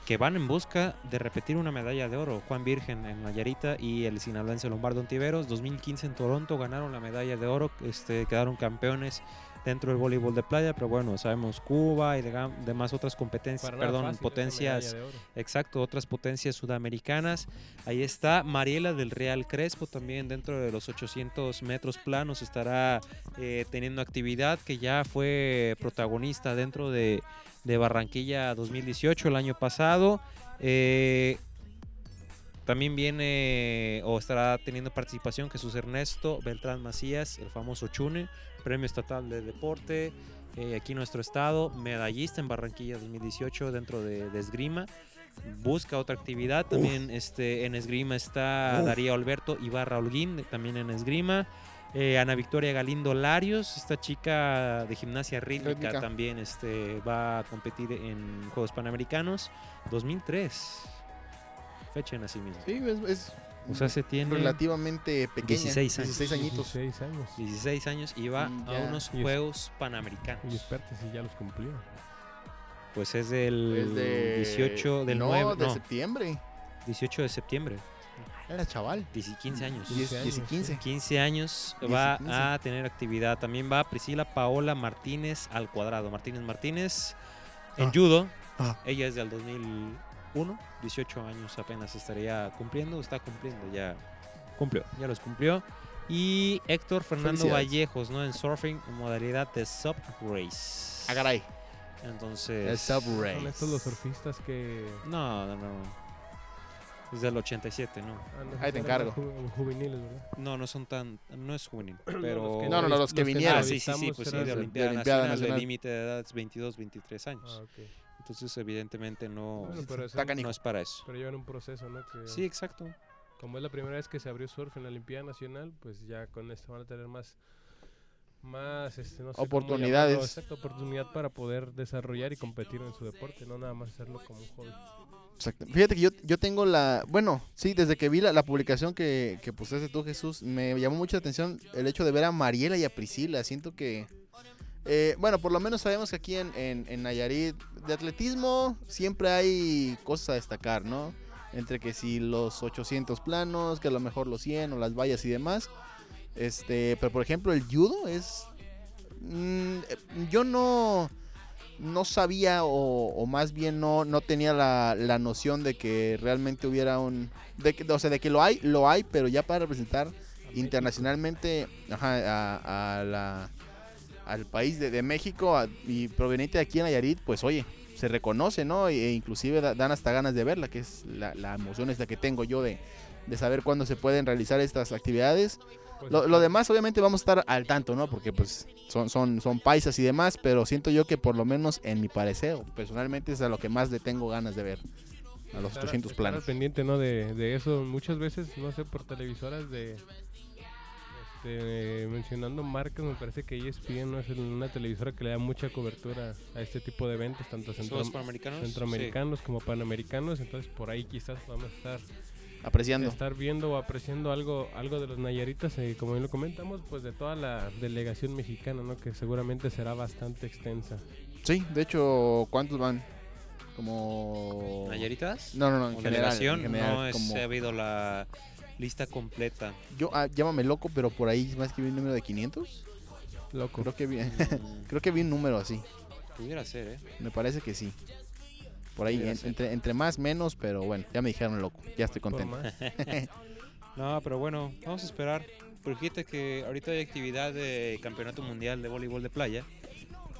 que van en busca de repetir una medalla de oro. Juan Virgen en Nayarita y el sinaloense Lombardo Ontiveros. 2015 en Toronto ganaron la medalla de oro, este, quedaron campeones dentro del voleibol de playa, pero bueno, sabemos Cuba y de- demás otras competencias, perdón, fácil potencias. Exacto, otras potencias sudamericanas. Ahí está Mariela del Real Crespo también dentro de los 800 metros planos estará eh, teniendo actividad que ya fue protagonista dentro de, de Barranquilla 2018 el año pasado. Eh, también viene o estará teniendo participación Jesús Ernesto Beltrán Macías, el famoso Chune, Premio Estatal de Deporte, eh, aquí en nuestro estado, medallista en Barranquilla 2018 dentro de, de esgrima. Busca otra actividad, también este, en esgrima está Uf. Daría Alberto Ibarra Holguín, también en esgrima. Eh, Ana Victoria Galindo Larios, esta chica de gimnasia rítmica, Rítmica. también este, va a competir en Juegos Panamericanos 2003. Fecha de nacimiento. Sí, es, es O sea, se tiene relativamente pequeña. 16 años. 16 añitos. 16 años. 16 años y va a unos Y es- Juegos Panamericanos. Y espérate si ya los cumplió. Pues es del Es de 18 del no, 9, de no, septiembre. 18 de septiembre. Era chaval. 10 15 años. 15 10 años, y 15. 15 años 10 y va 15. a tener actividad. También va Priscila Paola Martínez al cuadrado. Martínez Martínez en Ah. judo. Ah. Ella es del 2001. 18 años apenas estaría cumpliendo. Está cumpliendo ya. Cumplió. Ya los cumplió. Y Héctor Fernando. Vallejos, ¿no? En surfing, en modalidad de sub race. Ah, caray. Entonces. El sub Son estos los surfistas que... No, no, no. Es del 87, ¿no? ah, no, Ahí te encargo. ju- juveniles, ¿verdad? No, no son tan. No es juvenil. Pero. que No, no, no, los que vinieron. Ah, sí, sí, sí, pues sí, de de- Olimpiada, de Olimpiada Nacional, Nacional. el límite de edad es 22, 23 años. Ah, ok. Entonces, evidentemente, no, Bueno, pero, eso- no es para eso. pero llevan un proceso, ¿no? Que Sí, exacto. Como es la primera vez que se abrió surf en la Olimpiada Nacional, pues ya con esto van a tener más... Más, este, no sé Oportunidades. llamarlo, exacto, oportunidad para poder desarrollar y competir en su deporte, no nada más hacerlo como un hobby. Exacto. Fíjate que yo, yo tengo la. Bueno, sí, desde que vi la, la publicación que, que pusiste tú, Jesús, me llamó mucho la atención el hecho de ver a Mariela y a Priscila. Siento que. Eh, bueno, por lo menos sabemos que aquí en, en, en Nayarit, de atletismo, siempre hay cosas a destacar, ¿no? Entre que si los 800 planos, que a lo mejor los 100 o las vallas y demás. Este, pero por ejemplo, el judo es. mm, yo no no sabía o, más bien no, no tenía la, la noción de que realmente hubiera un... O sea, de que lo hay, lo hay, pero ya para representar internacionalmente ajá, a, a la, al país de, de México a- y proveniente de aquí en Nayarit, pues oye, se reconoce, ¿no? E, inclusive da- dan hasta ganas de verla, que es la, la emoción esta que tengo yo de, de saber cuándo se pueden realizar estas actividades. Lo, lo demás obviamente vamos a estar al tanto, ¿no? Porque pues son, son, son paisas y demás, pero siento yo que por lo menos en mi parecer, personalmente es a lo que más le tengo ganas de ver. A los estar- 800 estar al planos. pendiente, ¿no? De, de eso. Muchas veces, no sé, por televisoras de... Este, mencionando marcas, me parece que ESPN no es una televisora que le da mucha cobertura a este tipo de eventos, tanto centro- centroamericanos como panamericanos. Entonces, por ahí quizás vamos a estar Apreciando. estar viendo o apreciando algo algo de los Nayaritas, eh, como bien lo comentamos, pues de toda la delegación mexicana, ¿no? Que seguramente será bastante extensa. Sí, de hecho, ¿cuántos van? Como... ¿Nayaritas? No, no, no, en general. delegación, en general, no he como- sabido la lista completa. Yo, ah, llámame loco, pero por ahí más que vi un número de 500. Loco. Creo que vi, Mm, creo que vi un número así. pudiera ser, ¿eh? Me parece que sí. Por ahí, en- entre, entre más, menos, pero bueno, ya me dijeron loco. Ya estoy contento. No, pero bueno, vamos a esperar. Pero fíjate que ahorita hay actividad de campeonato mundial de voleibol de playa.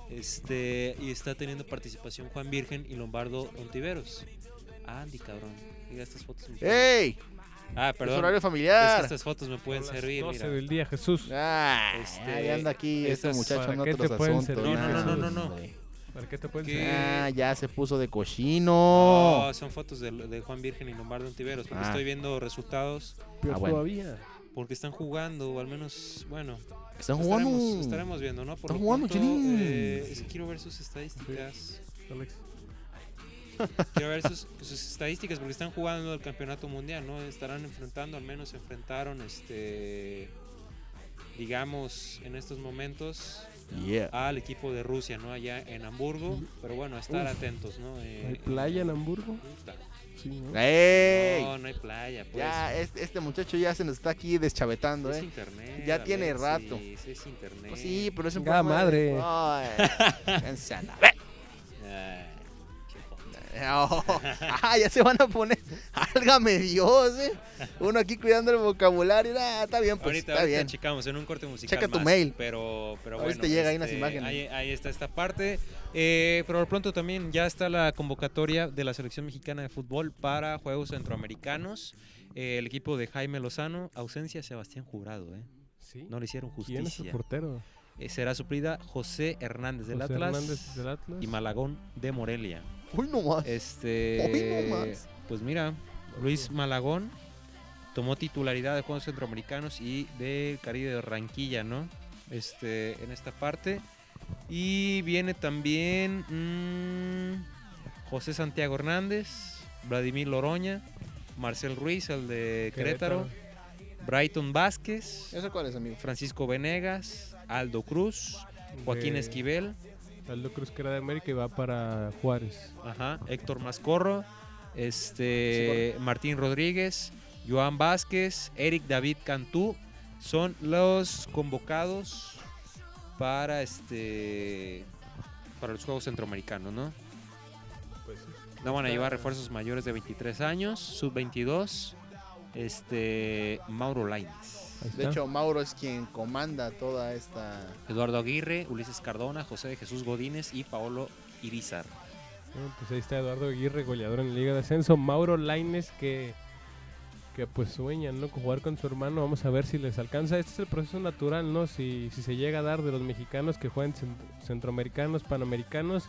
Este, y está teniendo participación Juan Virgen y Lombardo Ontiveros. Andy, cabrón. Mira, estas fotos ¡Ey! Ah, Es perdón. horario Es que familiar. estas fotos me pueden servir. 12 mira. del día, Jesús. Ah, Este, ahí anda aquí este estas- muchacho ¿para en qué te otros pueden asuntos. servir, No, no, no, no, no. ¿Para qué te pueden ¿Qué? servir? Ah, ya se puso de cochino. No, son fotos de, de Juan Virgen y Lombardo Ontiveros. Porque Ah. estoy viendo resultados. Peor Ah, bueno. todavía. Porque están jugando, o al menos, bueno, Están estaremos, jugando. estaremos viendo, ¿no? Por Están jugando, Chinín. eh, es que quiero ver sus estadísticas. Alex. Quiero ver sus, sus estadísticas porque están jugando el campeonato mundial, ¿no? Estarán enfrentando, al menos enfrentaron, este, digamos, en estos momentos Yeah. al equipo de Rusia, ¿no? Allá en Hamburgo. Pero bueno, estar Uf. atentos, ¿no? Eh, ¿Hay playa en Hamburgo? Sí, ¿no? ¡Ey! No, no hay playa, pues. ya, este, este muchacho ya se nos está aquí deschavetando, es ¿eh? internet. Ya tiene rato. Es internet. Pues sí, pero es un de- madre. Ay, Oh, ah, ya se van a poner. Álgame Dios, ¿eh? Uno aquí cuidando el vocabulario. Ah, está bien, pues. ahorita, está ahorita bien. checamos en un corte musical. Checa tu más, mail. Pero, pero bueno. llega ahí unas este, imágenes. Ahí, ahí está esta parte. Eh, pero pronto también ya está la convocatoria de la selección mexicana de fútbol para Juegos Centroamericanos. Eh, el equipo de Jaime Lozano, ausencia Sebastián Jurado, ¿eh? Sí. No le hicieron ¿Quién es el justicia. portero? Eh, será suplida José Hernández del José Atlas Hernández del Atlas. y Malagón de Morelia. Uy, no más. Este, Hoy no más. pues mira, Luis Malagón tomó titularidad de Juegos Centroamericanos y del Caribe de Ranquilla, ¿no? Este, en esta parte. Y viene también mm, José Santiago Hernández, Vladimir Loroña, Marcel Ruiz, el de Querétaro, Brighton Vázquez, ¿Eso cuál es, amigo? Francisco Venegas, Aldo Cruz, Joaquín de Esquivel, Aldo Cruz, que era de América y va para Juárez. Ajá, Héctor Mascorro, este Martín Rodríguez, Joan Vázquez, Eric David Cantú son los convocados para este para los Juegos Centroamericanos, ¿no? Pues No van a llevar refuerzos mayores de 23 años, sub 22, este Mauro Lainez, Ahí De hecho, Mauro es quien comanda toda esta... Eduardo Aguirre, Ulises Cardona, José de Jesús Godínez y Paolo Irizar. Bueno, pues ahí está Eduardo Aguirre, goleador en la Liga de Ascenso. Mauro Laines, que, que pues sueñan ¿no? con jugar con su hermano. Vamos a ver si les alcanza. Este es el proceso natural, ¿no? Si, si se llega a dar de los mexicanos que juegan cent- centroamericanos, panamericanos,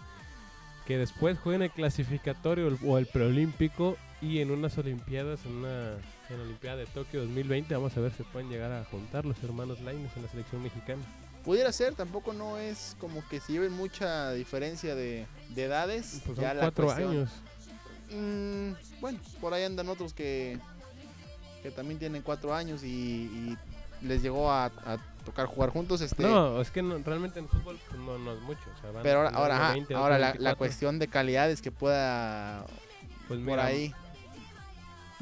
que después jueguen el clasificatorio o el preolímpico y en unas Olimpiadas, en una en la Olimpiada de Tokio 2020, vamos a ver si pueden llegar a juntar los hermanos Laines en la selección mexicana. Pudiera ser, tampoco no es como que se lleven mucha diferencia de, de edades. Pues son ya la cuatro cuestión- años. Mm, bueno, por ahí andan otros que, que también tienen cuatro años y, y les llegó a, a tocar jugar juntos. Este, No, es que no- realmente en fútbol pues, no, no es mucho. o sea, van pero ahora, ahora, de ajá, 20, otro ahora de la, la 24. cuestión de calidades que pueda Pues por ahí.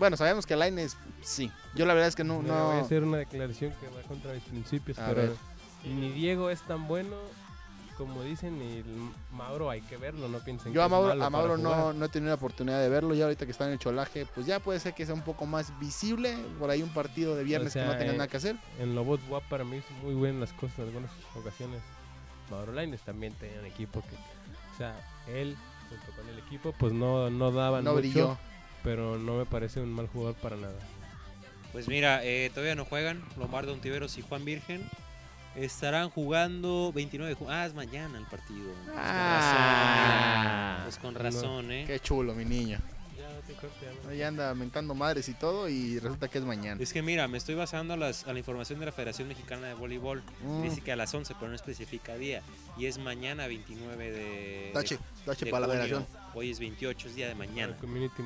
Bueno, sabemos que Laines sí. Yo la verdad es que no, mira, voy a no hacer una declaración que va contra mis principios, A pero ver. ni Diego es tan bueno como dicen el Mauro hay que verlo, no piensen yo que a es Mauro, malo a Mauro no, no he tenido la oportunidad de verlo. Ya ahorita que está en el cholaje, pues ya puede ser que sea un poco más visible. Por ahí un partido de viernes que sea, no tengan eh, nada que hacer. En Lobos WAP para mí es muy buenas las cosas en algunas ocasiones. Mauro Laines también tenía un equipo que, o sea, él junto con el equipo pues no, no daban No mucho, brilló. Pero no me parece un mal jugador para nada. Pues mira, eh, todavía no juegan Lombardo Ontiveros y Juan Virgen. Estarán jugando 29 de junio. Ah, es mañana el partido. Pues con Ah. razón, Pues con razón, ¿eh? Qué chulo, mi niño. No no. Ahí anda mentando madres y todo y resulta que es mañana. Es que mira, me estoy basando a, las- a la información de la Federación Mexicana de Voleibol. Mm. Dice que a las 11, pero no especifica día. Y es mañana 29 de. Tache, de- tache de para la federación. Hoy es 28, es día de mañana.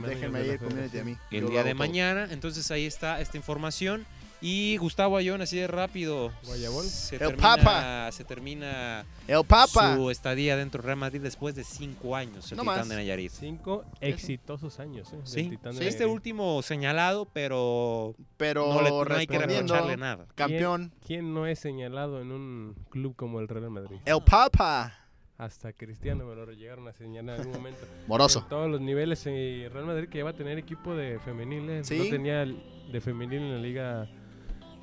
Déjenme de la ir community a mí. El día de mañana. Entonces ahí está esta información. Y Gustavo Ayón, así de rápido. Guayabol. Se El termina, Papa. Se termina El Papa. su estadía dentro del Real Madrid después de cinco años. El No Titán más. de Nayarit. Cinco exitosos años, ¿eh? Sí, Titán de sí, este último señalado, pero Pero no, le, no hay que reprocharle nada. campeón. ¿Quién no es señalado en un club como el Real Madrid? El Papa. Hasta Cristiano me lo llegaron a señalar en un momento. Moroso. En todos los niveles, eh, Real Madrid que ya va a tener equipo de femenil, eh, Sí. no tenía de femenil en la liga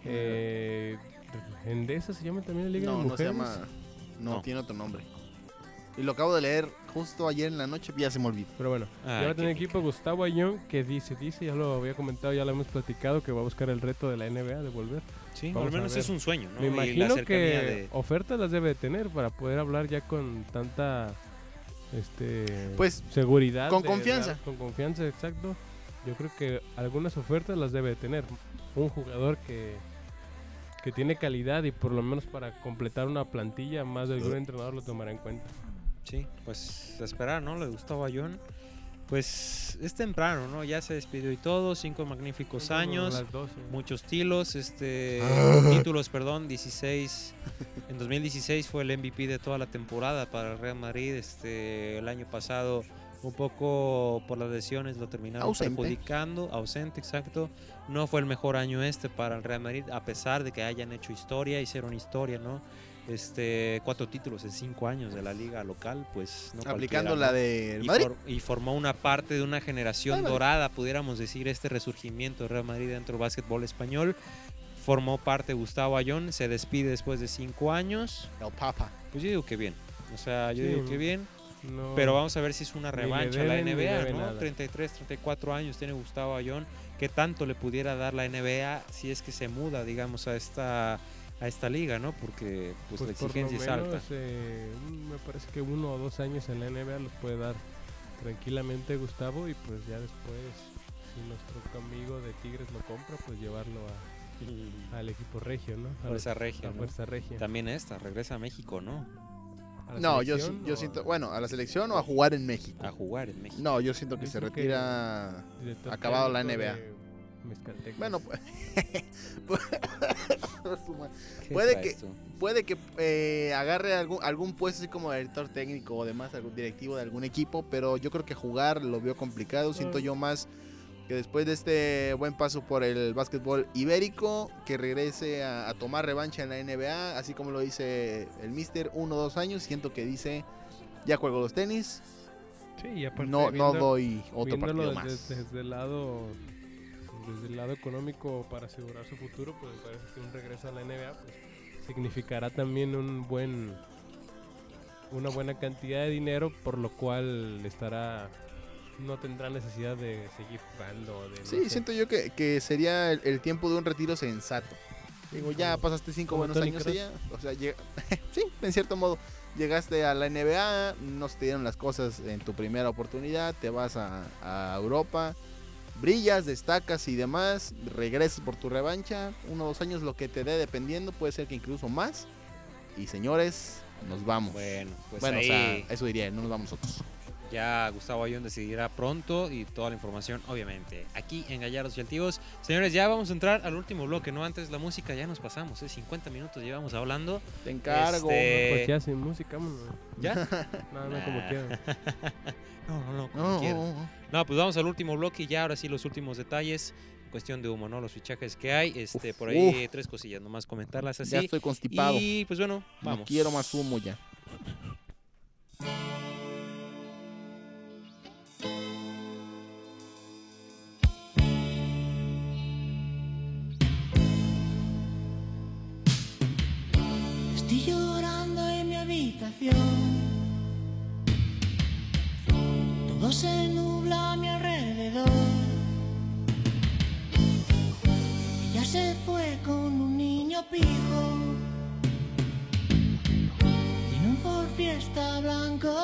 eh, Endesa, se llama también la liga No, de no se mujeres. llama. No, No. tiene otro nombre. Y lo acabo de leer justo ayer en la noche, ya se me olvidó. Pero bueno, Ah, ya va a tener equipo Gustavo Ayón que dice, dice, ya lo había comentado, ya lo hemos platicado, que va a buscar el reto de la NBA de volver. Sí, Vamos al menos es un sueño, ¿no? Me imagino que de- ofertas las debe de tener para poder hablar ya con tanta este Pues, seguridad. con de confianza. con confianza, exacto. Yo creo que algunas ofertas las debe de tener. Un jugador que, que tiene calidad y por lo menos para completar una plantilla, más de algún entrenador lo tomará en cuenta. Sí, pues a esperar, ¿no? Le gustaba a John. Pues es temprano, ¿no? Ya se despidió y todo, cinco magníficos años, las 12. muchos tilos, este títulos, perdón, 16. En 2016 fue el MVP de toda la temporada para el Real Madrid. Este, el año pasado un poco por las lesiones lo terminaron Ausente. perjudicando, ausente, exacto. No fue el mejor año este para el Real Madrid, a pesar de que hayan hecho historia, hicieron historia, ¿no? Este, cuatro títulos en cinco años de la liga local, pues no aplicando la ¿no? de y, Madrid. for- y formó una parte de una generación Ay, dorada, pudiéramos decir, este resurgimiento de Real Madrid dentro del básquetbol español. Formó parte Gustavo Ayón, se despide después de cinco años. El Papa. Pues yo digo que bien. O sea, yo Sí, digo que bien. No- Pero vamos a ver si es una revancha la NBA, ¿no? nada. 33, 34 años tiene Gustavo Ayón. ¿Qué tanto le pudiera dar la NBA si es que se muda, digamos, a esta a esta liga, ¿no? Porque pues, la Pues por lo exigencia es alta. menos, eh, me parece que uno o dos años en la NBA los puede dar tranquilamente Gustavo y pues ya después, si nuestro amigo de Tigres lo compra, pues llevarlo a- al equipo regio, ¿no? A Fuerza Regia, a ¿no? Fuerza Regia. También esta, regresa a México, ¿no? ¿A la No, yo, yo siento, a- bueno, a la selección o a jugar en México. A jugar en México. No, yo siento que Yo se que- retira. acabado la NBA. de Mezcaltecas. Bueno, pues. ¿Qué puede que- puede que eh, agarre algún, algún puesto así como director técnico o demás, algún directivo de algún equipo, pero yo creo que jugar lo veo complicado. Siento yo más que después de este buen paso por el básquetbol ibérico, que regrese a, a tomar revancha en la NBA, así como lo dice el Mister, uno o dos años. Siento que dice, ya juego los tenis, Sí, y aparte no, no doy otro partido desde, más. desde el lado desde el lado económico para asegurar su futuro pues me parece que un regreso a la NBA pues, significará también un buen una buena cantidad de dinero por lo cual estará no tendrá necesidad de seguir jugando de no Sí, sé. siento yo que, que sería el, el tiempo de un retiro sensato. Digo, ya Como- pasaste cinco buenos Tony años allá. O sea, llega- sí, en cierto modo. Llegaste a la NBA, no se te dieron las cosas en tu primera oportunidad, te vas a, a Europa, brillas, destacas y demás, regresas por tu revancha, uno o dos años lo que te dé dependiendo, puede ser que incluso más. Y señores, nos vamos. Bueno, pues bueno, ahí o sea, eso diría, no nos vamos nosotros. Ya Gustavo Ayón decidirá pronto y toda la información, obviamente, aquí en Gallardos y Altivos. Señores, ya vamos a entrar al último bloque, ¿no? Antes la música ya nos pasamos, ¿eh? 50 minutos llevamos hablando. Te encargo. Este, pues ya sin música vámonos. ¿Ya? no no como quieran No, no, no, como No, quieran. No, pues vamos al último bloque y ya ahora sí los últimos detalles. Cuestión de humo, ¿no? Los fichajes que hay. Este, Uf, por ahí tres cosillas, nomás comentarlas así. ya estoy constipado. Y pues bueno, vamos. No quiero más humo ya. Todo se nubla a mi alrededor. Ella se fue con un niño pijo. Tiene un Ford Fiesta blanco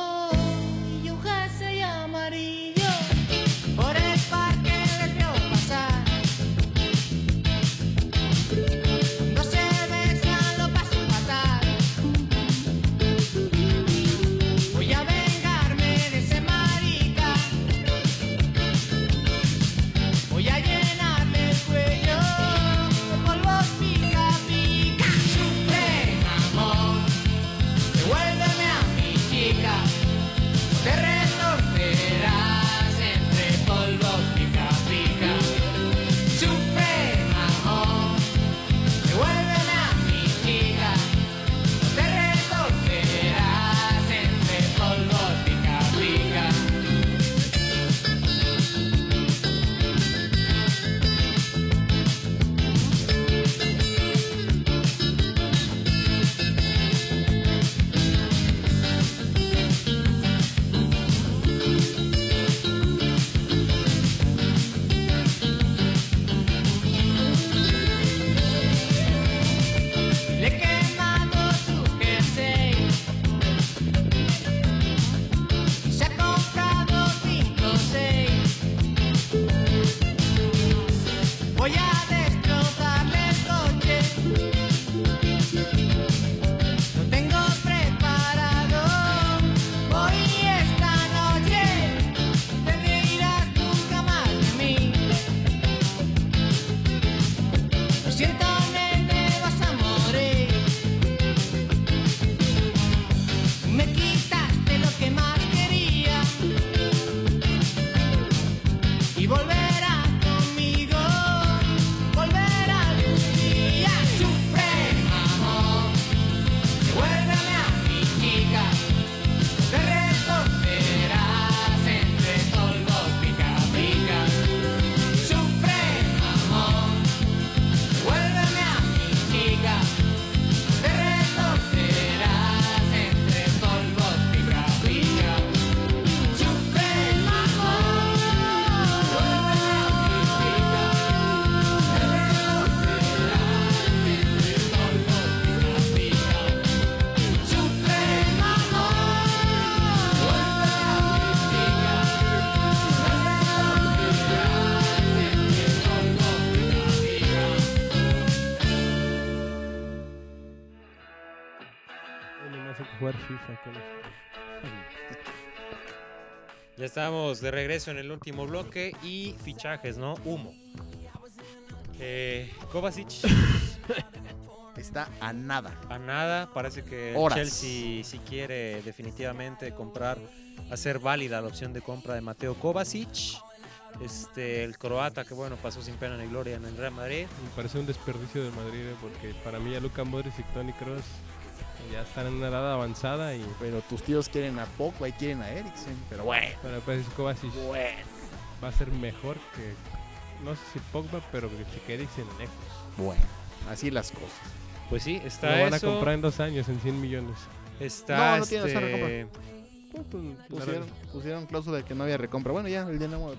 estamos de regreso en el último bloque y fichajes, ¿no? Humo. Eh, Kovacic Está a nada. a nada, parece que el Horas. Chelsea si quiere definitivamente comprar, hacer válida la opción de compra de Mateo Kovacic. Este, el croata que bueno, pasó sin pena ni gloria en el Real Madrid. Me parece un desperdicio de Madrid, eh, porque para mí ya Luka Modric y Toni Kroos ya están en una edad avanzada y Pero tus tíos quieren a Pogba y quieren a Eriksen. Pero bueno. para pues Kovacic Bueno. va a ser mejor que no sé si Pogba, pero que Eriksen lejos. Bueno. Así las cosas. Pues sí, Lo está van a eso. comprar en dos años en 100 millones. Está No, no tiene razón, este, Pusieron, pusieron cláusula de que no había recompra. Bueno, ya, el Dinamo.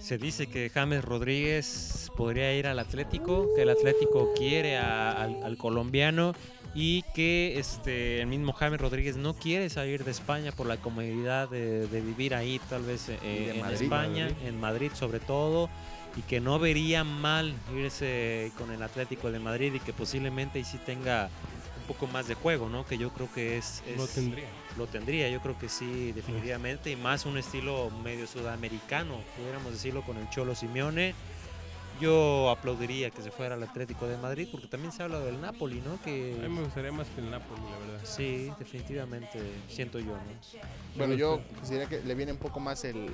Se dice que James Rodríguez podría ir al Atlético, que el Atlético quiere a- al, al colombiano y que este el mismo James Rodríguez no quiere salir de España por la comodidad de, de vivir ahí, tal vez eh, en Madrid. España, Madrid. en Madrid sobre todo, y que no vería mal irse con el Atlético de Madrid y que posiblemente ahí sí tenga un poco más de juego, ¿no? Que yo creo que es, Lo es- tendría. lo tendría, yo creo que sí, definitivamente, y más un estilo medio sudamericano, pudiéramos decirlo con el Cholo Simeone. Yo aplaudiría que se fuera al Atlético de Madrid, porque también se habla del Napoli, ¿no? A mí Que me gustaría más que el Napoli, la verdad. sí, definitivamente, siento yo, ¿no? Bueno, yo considero que le viene un poco más el,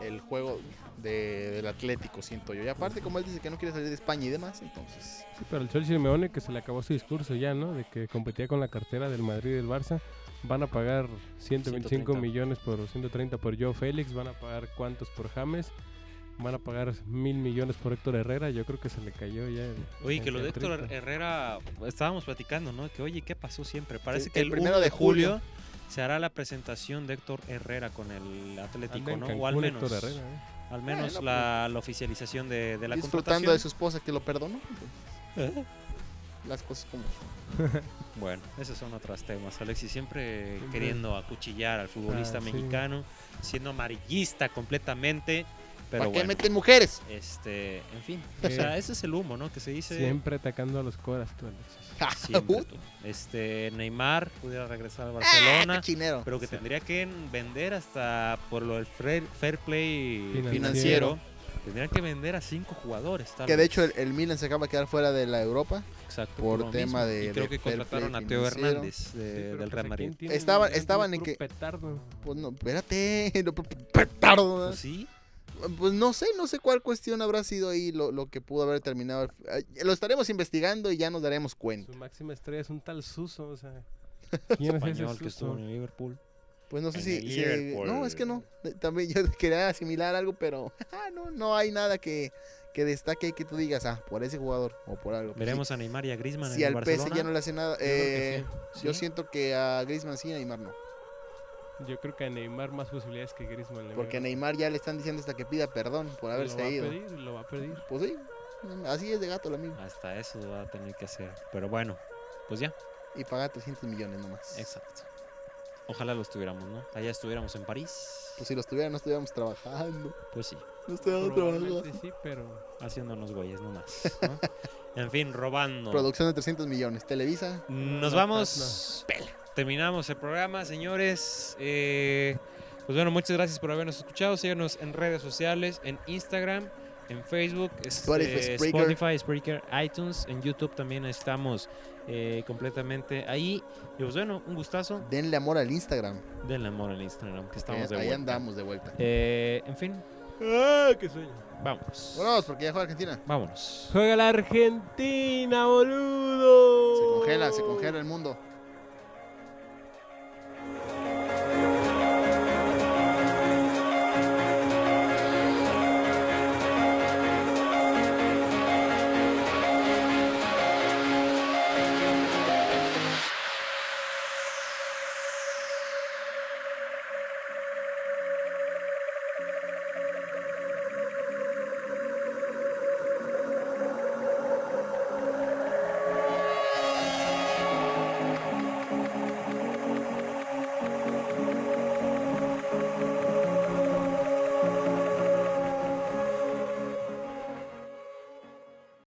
el juego de- del Atlético, siento yo. Y aparte, como él dice que no quiere salir de España y demás, entonces. Sí, pero el Chelsea Simeone que se le acabó su discurso ya, ¿no? De que competía con la cartera del Madrid y del Barça. Van a pagar 125 130. millones por 130 por Joe Félix, van a pagar cuántos por James, van a pagar mil millones por Héctor Herrera. Yo creo que se le cayó ya. el- Oye, el que lo de Héctor teatrito. Herrera, estábamos platicando, ¿no? Que oye, ¿qué pasó siempre? Parece Sí, que el el, primero 1 de julio. julio se hará la presentación de Héctor Herrera con el Atlético, Anda ¿no? Cancún O al menos, Héctor Herrera, ¿eh? al menos Bueno, la, la oficialización de, de la disfrutando contratación. de su esposa que lo perdonó. pues, Las cosas como. Bueno, esos son otros temas. Alexis siempre queriendo acuchillar al futbolista Ah, sí. mexicano, siendo amarillista completamente. Pero ¿Para qué bueno, meten mujeres? este, en fin, o sea, ese es el humo, ¿no? Que se dice Siempre atacando a los coras, tú, Alexis. siempre, tú. Este, Neymar pudiera regresar al Ah, Barcelona, chinero. pero que Sí. tendría que vender hasta por lo del fair, play Financiero. financiero. Tendrían que vender a cinco jugadores. tal Que de hecho el, el Milan se acaba de quedar fuera de la Europa. Exacto, por tema mismo. de- Y creo de que fair contrataron a Teo. Hernández de- Sí, pero del pues, Real ¿a Madrid. Estaban- estaban en que- petardo. Pues no, espérate. no, pe- pe- petardo, ¿no? Pues sí, Pues no sé, no sé cuál cuestión habrá sido ahí lo, lo que pudo haber terminado. Lo estaremos investigando y ya nos daremos cuenta. Su máxima estrella es un tal Suso, o sea. ¿Quién es ese español que estuvo en el Liverpool. Pues no sé si, si-. No, es que no. También yo quería asimilar algo, pero ah, no, no hay nada que, que destaque y que tú digas, ah, por ese jugador o por algo. Veremos a Neymar y a Griezmann Si, si en el al Barcelona. PSG ya no le hace nada. Yo eh, sí. Yo siento que a Griezmann sí, a Neymar no. Yo creo que a Neymar más posibilidades que Griezmann. le Porque a. Neymar ya le están diciendo hasta que pida perdón por Lo haberse va a ido. pedir, lo va a pedir. Pues sí, así es de gato el amigo. Hasta eso va a tener que hacer. Pero bueno, pues ya, Y paga 300 millones nomás. exacto. Ojalá lo estuviéramos, ¿no? Allá estuviéramos en París. Pues si los tuviera no estuviéramos trabajando. Pues sí, No estuviéramos trabajando. Sí, pero haciéndonos güeyes nomás. ¿no? en fin, robando. Producción de 300 millones. Televisa. Nos No, vamos. Terminamos el programa, señores. Eh, pues bueno, muchas gracias por habernos escuchado. Síganos en redes sociales, en Instagram, en Facebook, Spotify, este, Spreaker. Spotify, Spreaker, iTunes. En YouTube también estamos eh, completamente ahí. Y pues bueno, un gustazo. Denle amor al Instagram. Denle amor al Instagram, que estamos de Eh, ahí vuelta. andamos de vuelta. Eh, en fin, ¡Ah, qué sueño! vámonos. Vámonos, porque ya juega Argentina. Vámonos. ¡Juega la Argentina, boludo! Se congela, se congela el mundo.